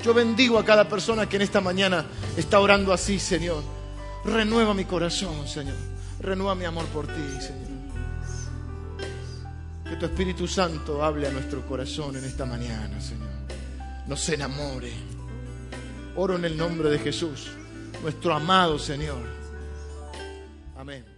Yo bendigo a cada persona que en esta mañana está orando así, Señor. Renueva mi corazón, Señor. Renueva mi amor por ti, Señor. Que tu Espíritu Santo hable a nuestro corazón en esta mañana, Señor nos enamore. Oro en el nombre de Jesús, nuestro amado Señor. Amén.